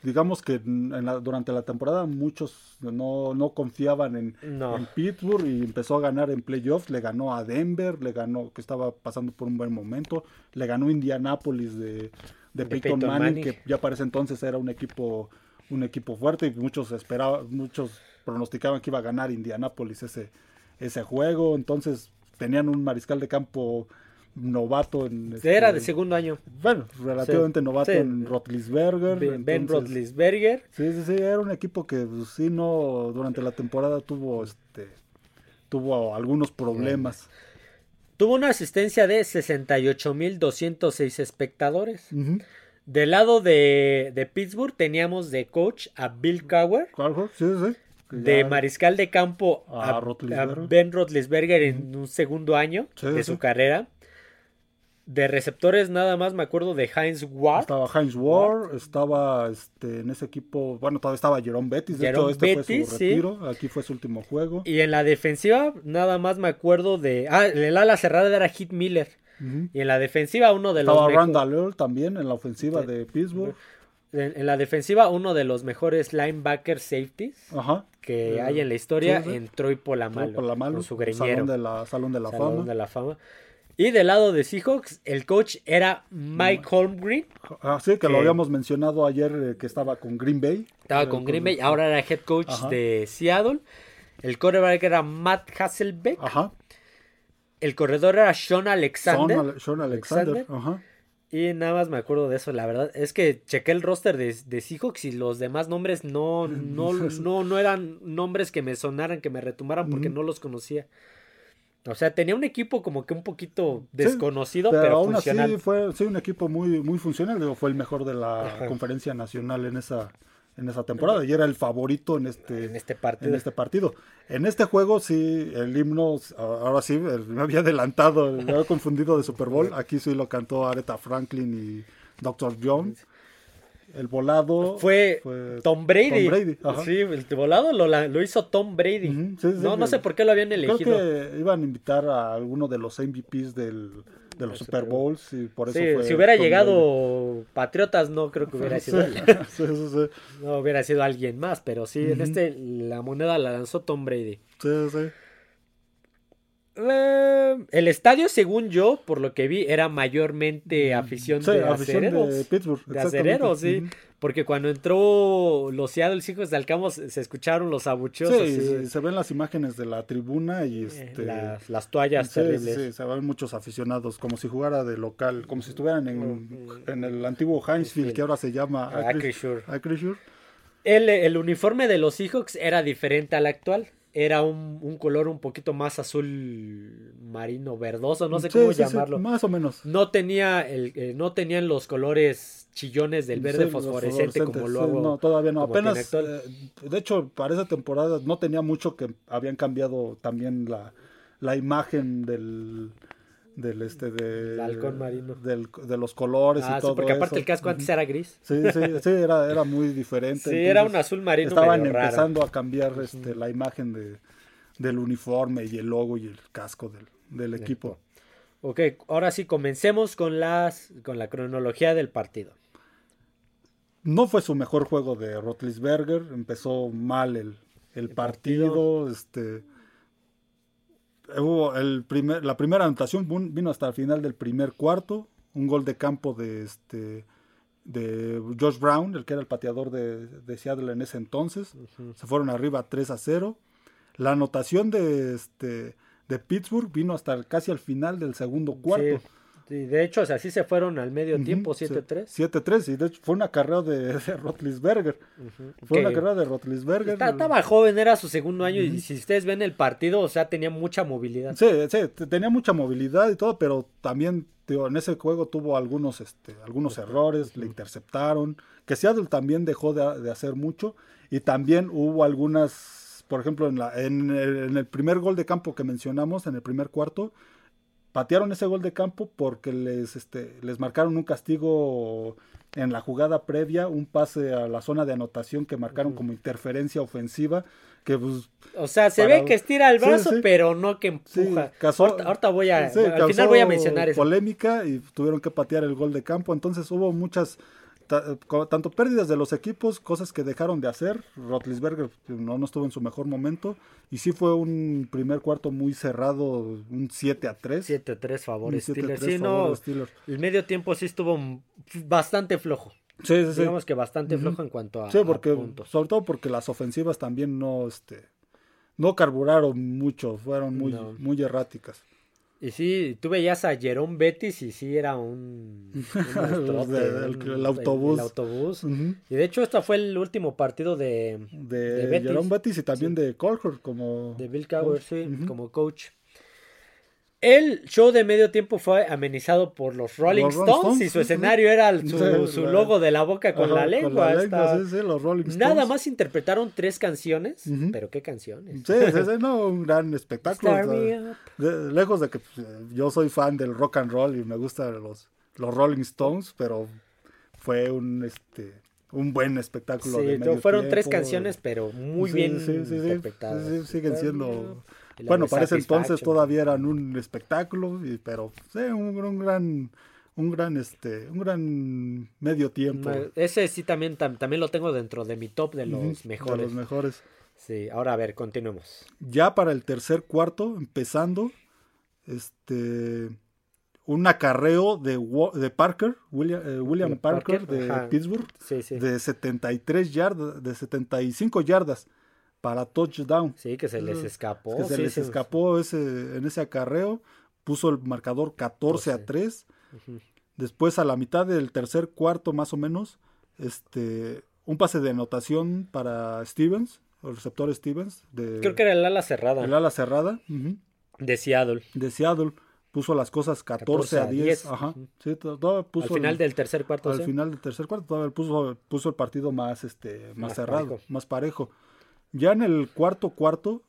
S2: digamos que en la- durante la temporada muchos no, no confiaban en,
S1: No.
S2: en Pittsburgh y empezó a ganar en playoffs, le ganó a Denver, le ganó, que estaba pasando por un buen momento, le ganó Indianapolis de, de,
S1: De
S2: Peyton,
S1: Peyton
S2: Manning,
S1: Manning.
S2: que ya para ese entonces era un equipo, un equipo fuerte y muchos esperaban, muchos pronosticaban que iba a ganar Indianapolis ese, ese juego, entonces tenían un mariscal de campo novato en este,
S1: Era de segundo año.
S2: bueno, relativamente
S1: Sí,
S2: novato
S1: sí.
S2: en Rotlisberger.
S1: Ben, Ben Roethlisberger.
S2: Sí, sí, sí, era un equipo que pues, sí no durante la temporada tuvo este tuvo algunos problemas.
S1: Tuvo una asistencia de 68.206 espectadores.
S2: Ujú.
S1: Del lado de, de Pittsburgh teníamos de coach a Bill Cowher.
S2: ¿Cuál fue? Sí, sí.
S1: De mariscal de campo
S2: A
S1: a. Ben Roethlisberger en un segundo año
S2: Sí,
S1: de
S2: sí.
S1: su carrera. De receptores nada más me acuerdo de Heinz Ward.
S2: Estaba Heinz Ward, estaba este, en ese equipo, bueno, todavía estaba Jerome Bettis, de
S1: Jerome
S2: hecho este
S1: Bettis,
S2: fue su
S1: sí.
S2: retiro, aquí fue su último juego.
S1: Y en la defensiva nada más me acuerdo de... Ah, el ala cerrada era Hit Miller. Y en la defensiva uno de los...
S2: Estaba Randall Earl también en la ofensiva
S1: Sí.
S2: de Pittsburgh.
S1: en, en la defensiva uno de los mejores linebacker safeties
S2: Ajá.
S1: Que
S2: Eh,
S1: hay en la historia
S2: sí, sí.
S1: en Troy Polamalu.
S2: Por la mano,
S1: con su
S2: Salón
S1: greñero.
S2: de la, Salón de la
S1: Salón
S2: Fama.
S1: de la fama. Y del lado de Seahawks, el coach era Mike Holmgren.
S2: Ah, sí, que lo habíamos mencionado ayer eh, que estaba con Green Bay.
S1: Estaba
S2: Eh,
S1: con Green Bay, ahora era head coach
S2: Ajá.
S1: de Seattle. El quarterback era Matt Hasselbeck.
S2: Ajá.
S1: El corredor era Sean Alexander.
S2: Sean, Ale- Sean Alexander.
S1: Alexander.
S2: Ajá.
S1: Y nada más me acuerdo de eso, la verdad. Es que chequé el roster de, de Seahawks y los demás nombres no, no, *laughs* no, no eran nombres que me sonaran, que me retumbaran porque no los conocía. O sea, tenía un equipo como que un poquito
S2: Sí,
S1: desconocido,
S2: pero,
S1: pero,
S2: aún
S1: funcional.
S2: así fue sí, un equipo muy, muy funcional. digo, fue el mejor de la
S1: Ajá.
S2: conferencia nacional en esa, en esa temporada y era el favorito en este,
S1: en este partido.
S2: en este partido. En este juego, sí, el himno, ahora sí, me había adelantado, me había confundido de Super Bowl. Aquí sí lo cantó Aretha Franklin y Dr. Jones. El volado
S1: Fue Tom Brady.
S2: Tom Brady.
S1: Sí, el volado lo, lo hizo Tom Brady.
S2: Ujú, sí, sí,
S1: no, no sé por qué lo habían
S2: Creo
S1: elegido.
S2: que iban a invitar a alguno de los MVPs del, de los Super Bowls y por eso
S1: sí,
S2: fue
S1: si hubiera llegado Patriotas no creo que hubiera *laughs* sido
S2: Sí,
S1: él.
S2: sí, sí, sí.
S1: no hubiera sido alguien más, pero sí, en este la moneda la lanzó Tom Brady.
S2: Sí, sí.
S1: El estadio, según yo, por lo que vi, era mayormente afición
S2: Sí,
S1: de
S2: afición
S1: acereros.
S2: de Pittsburgh.
S1: De acereros, sí. Porque cuando entró los Seattle Seahawks de Alcamo se escucharon los abucheos.
S2: Sí,
S1: así,
S2: se, ven las imágenes de la tribuna y
S1: eh,
S2: este.
S1: las, las toallas
S2: sí,
S1: terribles.
S2: sí, se ven muchos aficionados, como si jugara de local, como si estuvieran en, en el antiguo Hinesfield, que ahora se llama
S1: Ah.
S2: Acrisure.
S1: El, el uniforme de los Seahawks era diferente al actual. Era un, un color un poquito más azul marino verdoso, no sé
S2: Sí,
S1: cómo
S2: sí, sí,
S1: llamarlo.
S2: más o menos.
S1: No tenía el, eh, no tenían los colores chillones del verde fosforescente como luego.
S2: sí, no, todavía no. Apenas, eh, de hecho, para esa temporada no tenía mucho que habían cambiado también la, la imagen del del este de
S1: El halcón marino.
S2: del- de los colores
S1: Ah,
S2: y
S1: sí,
S2: todo
S1: porque aparte
S2: eso.
S1: el casco antes era gris.
S2: Sí, sí, sí, era, era muy diferente.
S1: Sí, era un azul marino
S2: Estaban
S1: medio raro.
S2: empezando a cambiar este, la imagen de, del uniforme y el logo y el casco del, del equipo.
S1: Ok, ahora sí comencemos con las con la cronología del partido.
S2: No fue su mejor juego de Rotlisberger, empezó mal el, el partido, este hubo el primer, la primera anotación vin- vino hasta el final del primer cuarto, un gol de campo de este de Josh Brown, el que era el pateador de, de Seattle en ese entonces. Se fueron arriba 3 a 0. La anotación de este de Pittsburgh vino hasta el- casi al final del segundo cuarto.
S1: Sí, sí, de hecho, o sea, sí se fueron al medio tiempo,
S2: sí,
S1: 7-3.
S2: 7-3, y de hecho fue una carrera de, *laughs* de Rotlisberger. Fue una carrera de Rotlisberger.
S1: Estaba joven, era su segundo año y si ustedes ven el partido, o sea, tenía mucha movilidad.
S2: Sí, sí, te- tenía mucha movilidad y todo, pero también en ese juego tuvo algunos, este, algunos errores, le interceptaron, que Seattle también dejó de, de hacer mucho y también hubo algunas, por ejemplo, en, la, en, el, en el primer gol de campo que mencionamos, en el primer cuarto, patearon ese gol de campo porque les, este, les marcaron un castigo en la jugada previa, un pase a la zona de anotación que marcaron como interferencia ofensiva, que pues
S1: O sea, se
S2: Para-
S1: ve que estira el
S2: Sí,
S1: brazo,
S2: sí.
S1: pero no que
S2: Sí,
S1: empuja.
S2: causó-
S1: ahorita, ahorita voy a,
S2: sí,
S1: al final voy a mencionar eso.
S2: polémica y tuvieron que patear el gol de campo. Entonces hubo muchas, tanto pérdidas de los equipos, cosas que dejaron de hacer. Rotlisberger no, no estuvo en su mejor momento. Y sí fue un primer cuarto muy cerrado, un 7 a 3.
S1: 7-3 favor
S2: Un 7 a
S1: Steelers.
S2: 3
S1: Sí,
S2: favor
S1: no,
S2: Steelers.
S1: el medio tiempo sí estuvo bastante flojo.
S2: Sí, sí, sí.
S1: Digamos que bastante flojo en cuanto a,
S2: Sí,
S1: a
S2: porque,
S1: puntos.
S2: sobre todo porque las ofensivas también no, este, no carburaron mucho, fueron muy,
S1: No.
S2: muy erráticas.
S1: Y sí, tú veías a Jerome Bettis y sí era un... *laughs* un monstruote,
S2: de- el- autobús.
S1: el autobús. Y de hecho, este fue el último partido de,
S2: De,
S1: De Betis.
S2: Jerome Bettis y también de Colhurt como...
S1: de Bill Cowher, sí, como coach. El show de medio tiempo fue amenizado por los Rolling
S2: Los
S1: Stones y su escenario era el- su, *laughs*
S2: Sí,
S1: su
S2: la-
S1: logo de la boca con
S2: Ajá,
S1: la lengua.
S2: la
S1: está-
S2: sí, sí, los Rolling Stones.
S1: Nada más interpretaron tres canciones, pero qué canciones.
S2: Sí, sí, sí, no, un gran espectáculo. O sea, de- lejos de que pues, eh, yo soy fan del rock and roll y me gustan los, los Rolling Stones, pero fue un este un buen espectáculo.
S1: Sí,
S2: de
S1: to-
S2: medio
S1: fueron tres canciones, pero muy bien
S2: sí, sí, sí,
S1: interpretadas.
S2: sí, sí, siguen siendo- Bueno,
S1: de
S2: para ese entonces todavía eran un espectáculo, y, pero sí, un, un gran un gran este un gran medio tiempo.
S1: Ese sí también, tam- también lo tengo dentro de mi top de los
S2: Ujú, de
S1: mejores.
S2: los mejores.
S1: Sí, ahora a ver, continuemos.
S2: ya para el tercer cuarto, empezando, este un acarreo de, de Parker, William, eh, William
S1: De
S2: Parker,
S1: Parker,
S2: de
S1: ajá.
S2: Pittsburgh,
S1: Sí, sí.
S2: de 73 yardas, de 75 yardas para touchdown.
S1: Sí, que se les escapó.
S2: que se
S1: sí,
S2: les
S1: sí.
S2: escapó ese, en ese acarreo, puso el marcador 14 a 3.
S1: Ujú.
S2: Después a la mitad del tercer cuarto más o menos, este un pase de anotación para Stevens, el receptor Stevens de
S1: Creo que era el ala cerrada
S2: el ala cerrada. ujú.
S1: de Seattle.
S2: de Seattle puso las cosas 14,
S1: 14
S2: a
S1: a
S2: 10.
S1: 10.
S2: Ajá. Sí, puso
S1: Al final
S2: el,
S1: del tercer cuarto.
S2: al
S1: sí.
S2: final del tercer cuarto todavía puso, puso el partido más este más,
S1: Más
S2: cerrado,
S1: parejo.
S2: más parejo. Ya en el cuarto cuarto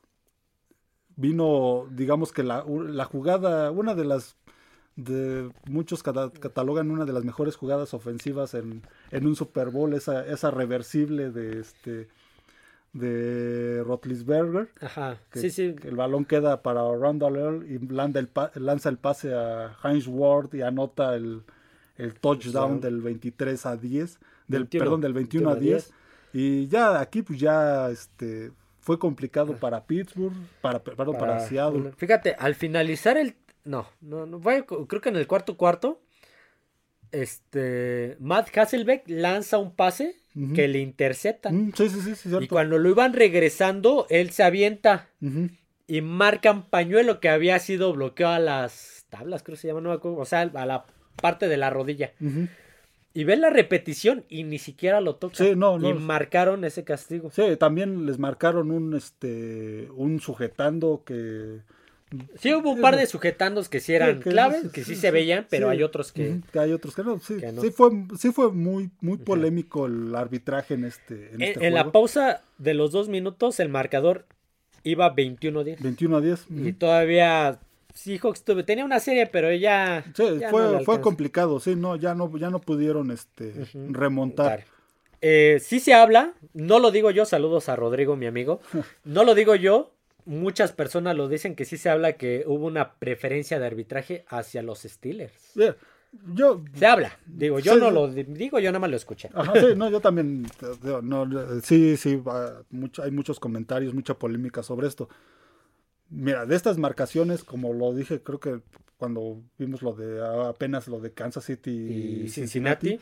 S2: vino, digamos que la, la jugada, una de las de muchos cata- catalogan una de las mejores jugadas ofensivas en, en un Super Bowl, esa, esa reversible de este de Rotlisberger.
S1: Ajá,
S2: que-
S1: sí, sí.
S2: que el balón queda para Randall Earl y lanza el, lanza el pase a Heinz Ward y anota el, el touchdown
S1: Touchdown.
S2: del 23 a 10, del,
S1: 21,
S2: perdón, del 21 a 10. Y ya aquí pues ya este fue complicado para Pittsburgh, para, perdón, para, Seattle.
S1: Fíjate, al finalizar el. No, no, no fue, creo que en el cuarto cuarto. Este. Matt Hasselbeck lanza un pase que le intercepta.
S2: Mm, sí, sí, sí, sí,
S1: Y cuando lo iban regresando, él se avienta
S2: Ujú.
S1: y marcan pañuelo que había sido bloqueado a las tablas, creo que se llama, no me acuerdo, o sea, a la parte de la rodilla. Y ven la repetición y ni siquiera lo toca.
S2: Sí, no, no.
S1: Y marcaron ese castigo.
S2: Sí, también les marcaron un este un sujetando que
S1: Sí, hubo un par de sujetandos que sí eran
S2: Sí, que
S1: claves, que sí,
S2: sí,
S1: se veían, pero
S2: sí.
S1: hay otros que...
S2: Hay otros que no. Sí,
S1: que no.
S2: sí fue sí fue muy muy polémico el arbitraje en este en,
S1: En,
S2: este
S1: en la pausa de los dos minutos, el marcador iba 21-10.
S2: 21 a 10.
S1: Y
S2: ujú.
S1: todavía Seahawks tuve, tenía una serie, pero ya.
S2: Sí,
S1: ya
S2: fue,
S1: no
S2: fue complicado, sí, no, ya no, ya no pudieron este remontar.
S1: Eh, sí se habla, no lo digo yo, saludos a Rodrigo, mi amigo. *laughs* No lo digo yo, muchas personas lo dicen que sí se habla que hubo una preferencia de arbitraje hacia los Steelers.
S2: Yeah, Yo,
S1: Se habla, digo, yo
S2: Sí,
S1: no lo di- digo, yo nada más lo escuché.
S2: ajá, sí, no, yo también, no, sí, sí, mucho- hay muchos comentarios, mucha polémica sobre esto. Mira, de estas marcaciones, como lo dije, creo que cuando vimos lo de apenas lo de Kansas City
S1: Y
S2: y
S1: Cincinnati,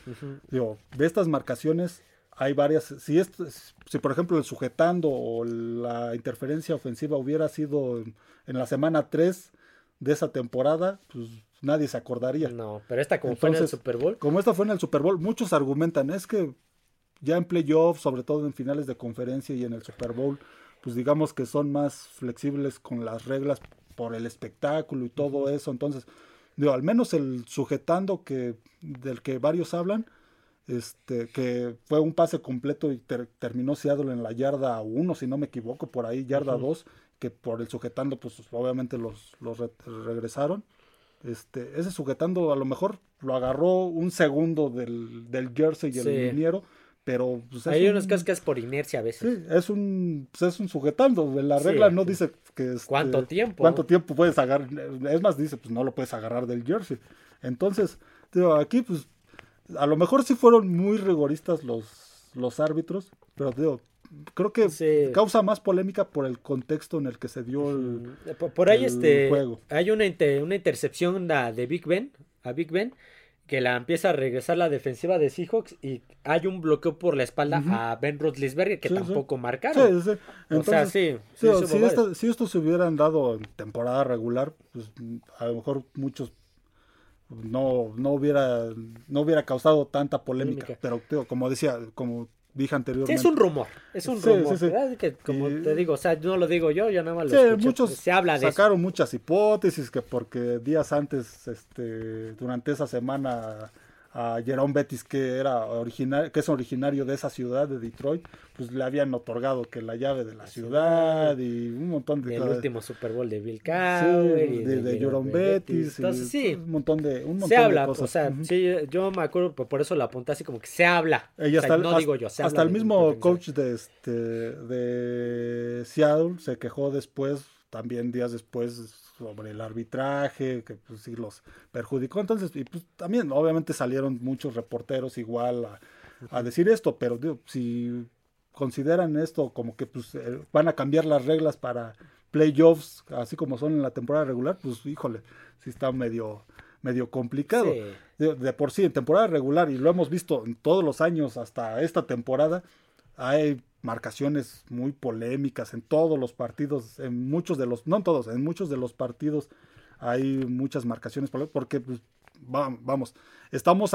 S2: digo, de estas marcaciones hay varias. Si, esto, si por ejemplo el sujetando o la interferencia ofensiva hubiera sido en, en la semana 3 de esa temporada, pues nadie se acordaría.
S1: no, pero esta como fue en el Super Bowl,
S2: Como esta fue en el Super Bowl, muchos argumentan, es que ya en playoffs, sobre todo en finales de conferencia y en el Super Bowl, pues digamos que son más flexibles con las reglas por el espectáculo y todo eso. Entonces, digo, al menos el sujetando que del que varios hablan, este, que fue un pase completo y ter- terminó Seattle en la yarda 1, si no me equivoco, por ahí, yarda
S1: Ujú.
S2: 2, que por el sujetando, pues obviamente los, los re- regresaron. Este, ese sujetando a lo mejor lo agarró un segundo del, del jersey y el
S1: Sí.
S2: liniero, pero pues, es
S1: hay
S2: un-
S1: unos que es por inercia a veces.
S2: sí, es un pues, es un sujetando. La
S1: Sí.
S2: regla no dice que este,
S1: ¿Cuánto tiempo?
S2: cuánto tiempo puedes agarrar. Es más, dice, pues no lo puedes agarrar del jersey. Entonces, digo, aquí, pues, a lo mejor sí fueron muy rigoristas los, los árbitros, pero digo, creo que
S1: Sí.
S2: causa más polémica por el contexto en el que se dio el.
S1: Por, por ahí
S2: el
S1: este
S2: juego.
S1: hay una, inter- una intercepción de Big Ben a Big Ben que la empieza a regresar la defensiva de Seahawks y hay un bloqueo por la espalda a Ben Roethlisberger que
S2: Sí, sí.
S1: tampoco marcaron.
S2: Sí, sí.
S1: o sea,
S2: Entonces,
S1: sí,
S2: Sí,
S1: sí, sí
S2: si, esta- si estos se hubieran dado en temporada regular, pues a lo mejor muchos no, no hubiera no hubiera causado tanta polémica.
S1: Polémica.
S2: Pero como decía, como dije
S1: Sí,
S2: anteriormente,
S1: es un rumor, es un
S2: Sí,
S1: rumor.
S2: sí.
S1: ¿verdad? Que, como
S2: Y-
S1: te digo, o sea, no lo digo yo, yo nada más lo
S2: sí,
S1: escuché,
S2: muchos
S1: se habla de eso.
S2: sacaron muchas hipótesis que porque días antes, este, durante esa semana a Jerome Bettis que era original, que es originario de esa ciudad de Detroit, pues le habían otorgado que la llave de la ciudad y un montón de cosas.
S1: último Super Bowl de Bill
S2: Sí,
S1: Cowher y
S2: de, de Jerome Bettis. y
S1: Entonces, sí,
S2: Un montón de, un montón
S1: se
S2: de
S1: habla,
S2: cosas.
S1: o sea, sí, yo me acuerdo, por eso lo apunté así como que se habla. O sea,
S2: el-
S1: no
S2: hasta-
S1: digo yo, se
S2: hasta
S1: habla
S2: el mismo coach de, este, de Seattle se quejó después, también días después, sobre el arbitraje, que pues sí los perjudicó. Entonces, y pues también obviamente salieron muchos reporteros igual a, a decir esto, pero digo, si consideran esto como que pues eh, van a cambiar las reglas para playoffs, así como son en la temporada regular, pues híjole, sí está medio, medio complicado.
S1: Sí.
S2: De, de por sí, en temporada regular, y lo hemos visto en todos los años hasta esta temporada, hay marcaciones muy polémicas en todos los partidos, en muchos de los, no en todos, en muchos de los partidos hay muchas marcaciones polémicas, porque pues, va- vamos, estamos,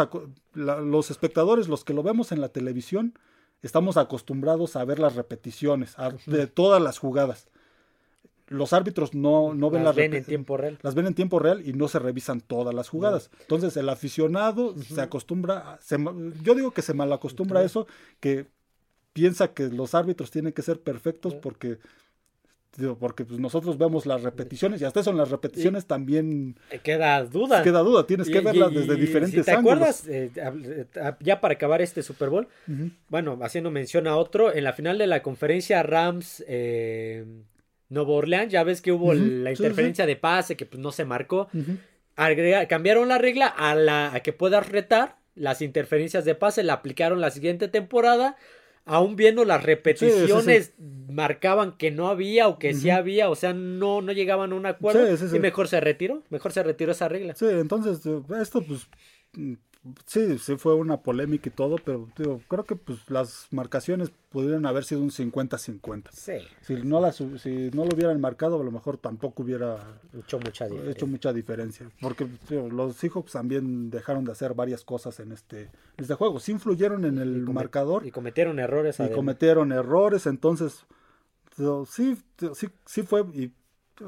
S2: la- los espectadores, los que lo vemos en la televisión, estamos acostumbrados a ver las repeticiones a- de todas las jugadas. Los árbitros no, no ven
S1: Las
S2: las
S1: ven en tiempo real.
S2: las ven en tiempo real y no se revisan todas las jugadas. Entonces el aficionado se acostumbra, se yo digo que se mal acostumbra a eso, que piensa que los árbitros tienen que ser perfectos porque porque pues, nosotros vemos las repeticiones y hasta eso en las repeticiones también
S1: Queda duda.
S2: queda duda, tienes que
S1: Y-
S2: verlas
S1: y-
S2: desde diferentes
S1: si te
S2: ángulos.
S1: acuerdas, eh, eh, ya para acabar este Super Bowl, bueno, haciendo mención a otro, en la final de la conferencia Rams eh, Nuevo Orleans, ya ves que hubo la
S2: sí,
S1: interferencia de pase que pues, no se marcó. Agrega- cambiaron la regla a, la, a que puedas retar las interferencias de pase, la aplicaron la siguiente temporada. Aún viendo las repeticiones, marcaban que no había o que sí había, o sea, no, no llegaban a un acuerdo. Y mejor se retiró, mejor se retiró esa regla.
S2: Sí, entonces eh, esto pues sí, sí fue una polémica y todo, pero digo, creo que pues las marcaciones pudieron haber sido un 50-50.
S1: Sí,
S2: Si no, las, si no lo hubieran marcado, a lo mejor tampoco hubiera
S1: mucho, mucha diferencia.
S2: hecho mucha diferencia. Porque digo, los Seahawks también dejaron de hacer varias cosas en este, este juego. Sí influyeron en el
S1: Y
S2: marcador
S1: Y cometieron errores.
S2: y
S1: además.
S2: cometieron errores, entonces digo, sí, sí, sí fue, y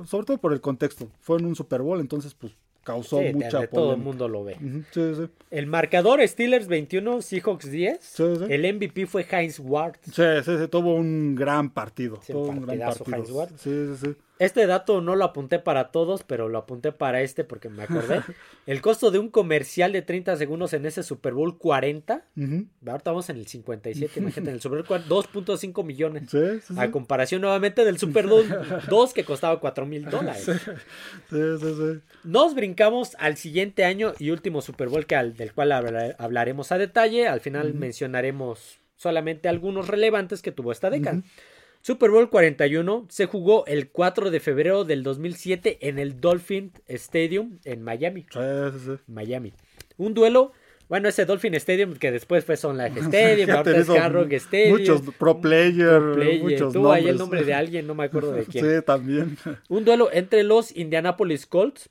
S2: sobre todo por el contexto, fue en un Super Bowl, entonces pues causó
S1: Sí,
S2: mucha
S1: de todo el
S2: polémica.
S1: mundo lo ve.
S2: Ujú, Sí, sí.
S1: El marcador Steelers 21, Seahawks 10.
S2: Sí, sí.
S1: El MVP fue Heinz Ward.
S2: Sí, sí, sí, tuvo un gran partido. Tuvo
S1: un
S2: gran partido.
S1: Heinz Ward.
S2: Sí, sí, sí.
S1: Este dato no lo apunté para todos, pero lo apunté para este porque me acordé. *laughs* El costo de un comercial de 30 segundos en ese Super Bowl 40.
S2: Ujú.
S1: Ahorita vamos en el 57, *laughs* imagínate, en el Super Bowl 40, 2.5 millones.
S2: Sí, sí, sí.
S1: A comparación nuevamente del Super *laughs* Bowl 2 que costaba 4 mil dólares.
S2: Sí, sí, sí.
S1: Nos brincamos al siguiente año y último Super Bowl que al- del cual habla- hablaremos a detalle. Al final mencionaremos solamente algunos relevantes que tuvo esta década. Super Bowl 41 se jugó el 4 de febrero del 2007 en el Dolphin Stadium en Miami.
S2: Sí, sí, sí.
S1: Miami. Un duelo, bueno, ese Dolphin Stadium que después fue Sun Life *laughs* Stadium,
S2: Ya
S1: ahorita es
S2: tenés
S1: Hard Rock Stadium.
S2: Muchos pro player,
S1: Player,
S2: muchos
S1: tuvo ahí el
S2: nombres.
S1: nombre de alguien, no me acuerdo de *laughs* quién.
S2: Sí, también.
S1: Un duelo entre los Indianapolis Colts,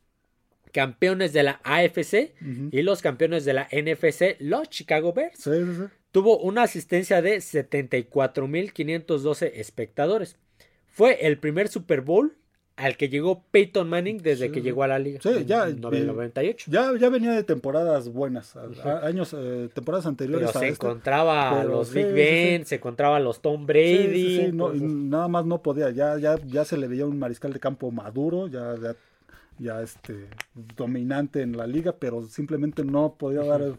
S1: campeones de la AFC, y los campeones de la NFC, los Chicago Bears.
S2: Sí, sí, sí.
S1: Tuvo una asistencia de 74.512 espectadores. Fue el primer Super Bowl al que llegó Peyton Manning desde
S2: Sí,
S1: que llegó a la liga.
S2: Sí,
S1: en
S2: ya,
S1: 98.
S2: Ya, ya venía de temporadas buenas, a- a- años, eh, temporadas
S1: Pero
S2: anteriores a
S1: se
S2: este.
S1: encontraba a
S2: Pero
S1: los
S2: sí,
S1: Big
S2: sí,
S1: Ben, se encontraba a los Tom Brady.
S2: sí, sí, no, nada más no podía, ya, ya, ya se le veía un mariscal de campo maduro, ya, ya, ya este dominante en la liga, pero simplemente no podía dar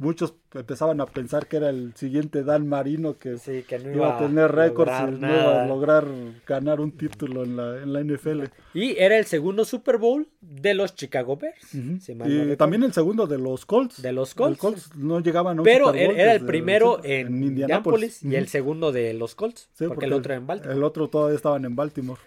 S2: muchos empezaban a pensar que era el siguiente Dan Marino que
S1: Sí, que no
S2: iba a tener récords y no iba a lograr ganar un título en la, en la NFL.
S1: Y era el segundo Super Bowl de los Chicago Bears. Si no
S2: Y también el segundo de los Colts.
S1: De los Colts.
S2: no llegaban a un
S1: Pero
S2: Super Bowl
S1: era el primero en, Indianapolis y el segundo de los Colts.
S2: Sí,
S1: porque, el otro en Baltimore.
S2: El otro todavía estaban en Baltimore.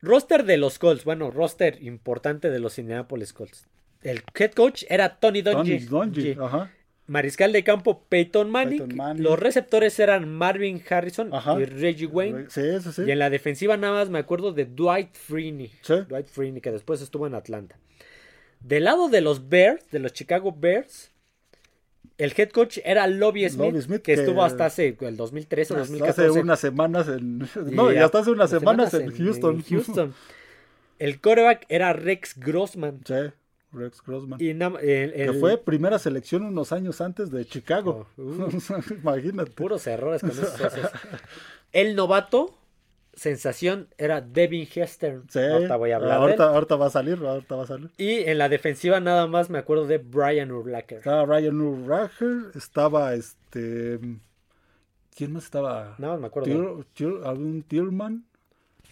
S1: Roster de los Colts. Bueno, roster importante de los Indianapolis Colts. El head coach era Tony Dungy.
S2: Tony ajá.
S1: Mariscal de campo Peyton Manning.
S2: Peyton Manning.
S1: Los receptores eran Marvin Harrison
S2: Ajá.
S1: y Reggie Wayne.
S2: Sí, sí, sí.
S1: Y en la defensiva nada más me acuerdo de Dwight Freeney.
S2: Sí.
S1: Dwight Freeney, que después estuvo en Atlanta. Del lado de los Bears, de los Chicago Bears, el head coach era Lobby Smith,
S2: Lobby Smith,
S1: que,
S2: que-
S1: estuvo hasta hace el 2013,
S2: Hasta
S1: 2014.
S2: Hace unas semanas en.
S1: Y
S2: No, y
S1: a-
S2: hasta hace unas semanas, en, Houston.
S1: Houston. El coreback era Rex Grossman.
S2: Sí, Rex Grossman.
S1: Y na- el-
S2: que
S1: el-
S2: fue primera selección unos años antes de Chicago.
S1: Oh, uh. *laughs*
S2: Imagínate.
S1: puros errores con esos. *laughs* El novato, sensación, era Devin Hester.
S2: Sí,
S1: Ahorita voy a hablar de él.
S2: ahorita, va a salir, ahorita va a salir.
S1: Y en la defensiva nada más me acuerdo de Brian Urlacher.
S2: Estaba Ryan Urracher, estaba este. ¿Quién más estaba?
S1: Más me acuerdo.
S2: Tier- Tier- ¿Algún Tillman?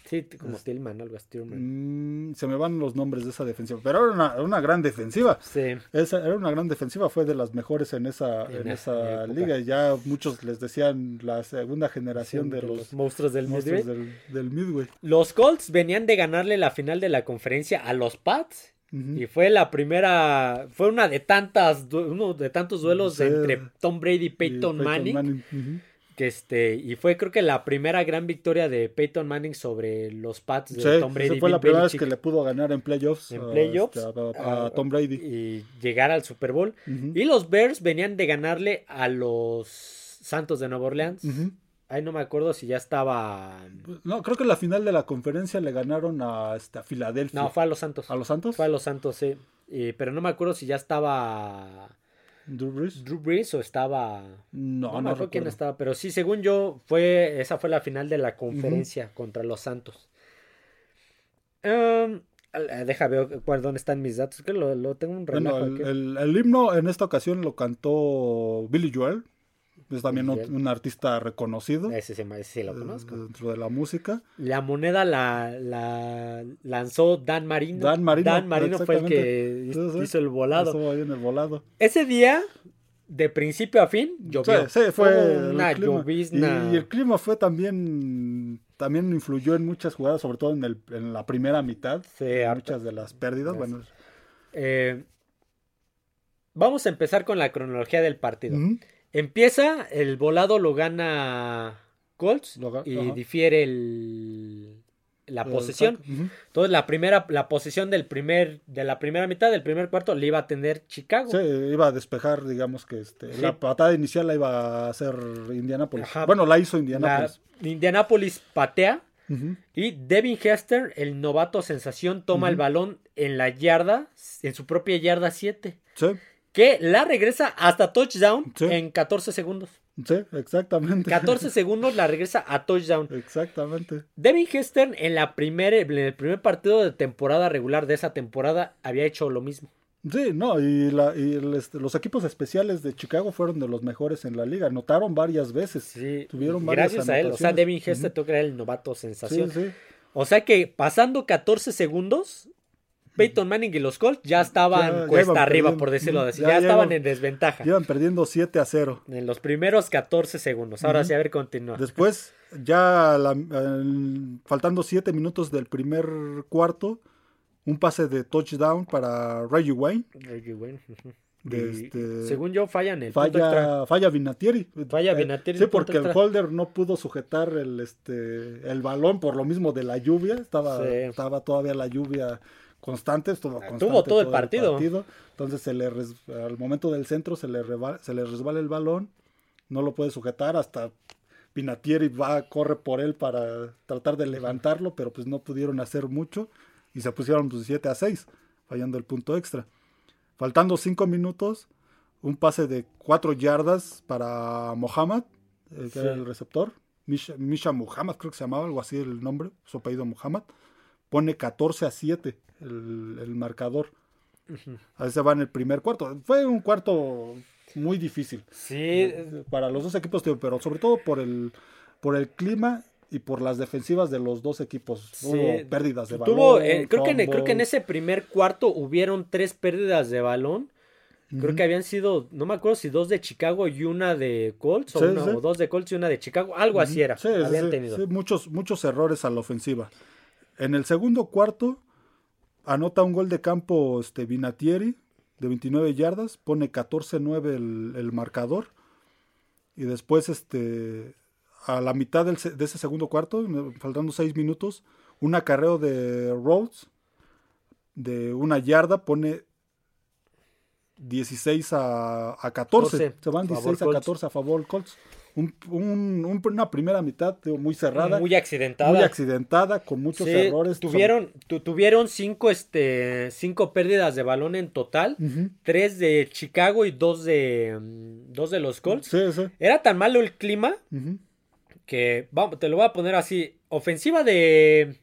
S1: Sí, como Tillman, algo así.
S2: Mm, se me van los nombres de esa defensiva. Pero era una, una gran defensiva.
S1: Sí.
S2: Esa era una gran defensiva, fue de las mejores en esa,
S1: En
S2: en
S1: esa época.
S2: liga. Ya muchos les decían la segunda generación de, los
S1: monstruos del
S2: monstruos
S1: Midway.
S2: del, del Midway.
S1: Los Colts venían de ganarle la final de la conferencia a los Pats. Y fue la primera, fue una de tantas, uno de tantos duelos
S2: Sí.
S1: entre Tom Brady y
S2: Y
S1: Peyton, Manning. Que este, y fue creo que la primera gran victoria de Peyton Manning sobre los Pats de
S2: Sí,
S1: Tom Brady.
S2: esa fue la primera vez que le pudo ganar en playoffs,
S1: En playoffs,
S2: este, a- Tom Brady.
S1: y llegar al Super Bowl. Y los Bears venían de ganarle a los Santos de Nueva Orleans. Ahí no me acuerdo si ya estaba.
S2: No, creo que en la final de la conferencia le ganaron a, este, a Filadelfia.
S1: No, fue a los Santos.
S2: ¿A los Santos?
S1: Fue a los Santos, sí. Pero no me acuerdo si ya estaba.
S2: Drew Brees.
S1: Drew Brees o estaba...
S2: No,
S1: No,
S2: no,
S1: me acuerdo quién
S2: recuerdo.
S1: estaba, pero sí, según yo, fue esa fue la final de la conferencia contra los Santos. Um, deja ver cuál- dónde están mis datos, que lo, lo tengo un
S2: Bueno,
S1: relajo
S2: el, el- el himno en esta ocasión lo cantó Billy Joel. Es también un, artista reconocido
S1: Ese, se ese sí lo
S2: eh,
S1: conozco.
S2: dentro de la música.
S1: La moneda la, la lanzó Dan Marino.
S2: Dan Marino,
S1: Dan Marino fue el que
S2: Sí, sí.
S1: hizo el volado.
S2: Estuvo ahí en el volado.
S1: Ese día, de principio a fin, llovió.
S2: Sí, sí, fue
S1: una
S2: clima.
S1: llovizna.
S2: Y el clima fue también también influyó en muchas jugadas, sobre todo en, el, en la primera mitad.
S1: Sí,
S2: muchas de las pérdidas. Bueno,
S1: Eh, vamos a empezar con la cronología del partido. Empieza, el volado lo gana Colts
S2: Lo
S1: y
S2: ajá.
S1: difiere el, la posesión. Entonces la primera, la posesión del primer, de la primera mitad del primer cuarto le iba a tener Chicago.
S2: Sí, iba a despejar, digamos que este,
S1: Sí.
S2: la patada inicial la iba a hacer Indianapolis.
S1: Ajá.
S2: Bueno, la hizo
S1: La
S2: Indianapolis.
S1: Indianapolis patea y Devin Hester, el novato sensación, toma el balón en la yarda, en su propia yarda 7,
S2: Sí,
S1: que la regresa hasta touchdown
S2: Sí.
S1: en 14 segundos.
S2: sí, exactamente.
S1: 14 *laughs* segundos la regresa a touchdown.
S2: Exactamente.
S1: Devin Hester en, la primera, en el primer partido de temporada regular de esa temporada había hecho lo mismo.
S2: Sí, no, y, la, y el, este, los equipos especiales de Chicago fueron de los mejores en la liga. Anotaron varias veces.
S1: Sí,
S2: Tuvieron varias
S1: gracias a él. O sea. Devin Hester tú que era el novato
S2: Sí,
S1: sensación.
S2: sí.
S1: O sea que pasando 14 segundos, Peyton Manning y los Colts ya estaban
S2: Ya- ya
S1: cuesta
S2: iban
S1: arriba, por decirlo así.
S2: Ya
S1: Ya, estaban en desventaja.
S2: Llevan perdiendo 7 a 0.
S1: En los primeros 14 segundos. Ahora sí, a ver, continúa.
S2: Después, ya la- el- faltando 7 minutos del primer cuarto, un pase de touchdown para Reggie Wayne.
S1: Reggie Wayne,
S2: este-
S1: Según yo, fallan el punto extra.
S2: Falla, falla Vinatieri.
S1: Falla
S2: Eh,
S1: Vinatieri
S2: Sí,
S1: el punto
S2: porque el holder no pudo sujetar el, este, el balón por lo mismo de la lluvia. Estaba,
S1: Sí.
S2: estaba todavía la lluvia constante. Estuvo
S1: Ah,
S2: constante
S1: tuvo todo el partido.
S2: Entonces, se le res- al momento del centro se le, reba- se le resbala el balón. No lo puede sujetar hasta Vinatieri va, corre por él para tratar de levantarlo, pero pues no pudieron hacer mucho y se pusieron pues, 7 a 6, fallando el punto extra. Faltando 5 minutos, un pase de 4 yardas para Mohamed, que
S1: Sí.
S2: era el receptor. Misha, Misha Muhammad, creo que se llamaba algo así el nombre, su apellido Muhammad. Pone 14 a 7 el, el marcador.
S1: Ujú.
S2: Ahí se va en el primer cuarto. Fue un cuarto muy difícil
S1: Sí,
S2: para los dos equipos, pero sobre todo por el, por el clima y por las defensivas de los dos equipos.
S1: Sí.
S2: Hubo pérdidas de balón.
S1: tuvo, eh, creo, que en, creo que en ese primer cuarto hubieron tres pérdidas de balón. Creo que habían sido, no me acuerdo si dos de Chicago y una de Colts, o,
S2: Sí,
S1: una-
S2: sí.
S1: o dos de Colts y una de Chicago, algo así era. Habían tenido.
S2: muchos, muchos errores a la ofensiva. En el segundo cuarto, anota un gol de campo este, Vinatieri de 29 yardas, pone 14-9 el, el marcador. Y después, este, a la mitad del de ese segundo cuarto, faltando 6 minutos, un acarreo de Rhodes de una yarda pone 16 a, a 14.
S1: 14,
S2: Se van
S1: favor
S2: 16 a
S1: Colts.
S2: 14 a favor Colts. Un- un- un- una primera mitad digo, muy cerrada, muy,
S1: Muy accidentada.
S2: accidentada, con muchos
S1: Sí,
S2: errores.
S1: Tuvieron, tu- tuvieron cinco, este, cinco pérdidas de balón en total. Tres de Chicago y dos de, dos de los Colts.
S2: Sí, sí.
S1: Era tan malo el clima que, vamos, te lo voy a poner así. Ofensiva de,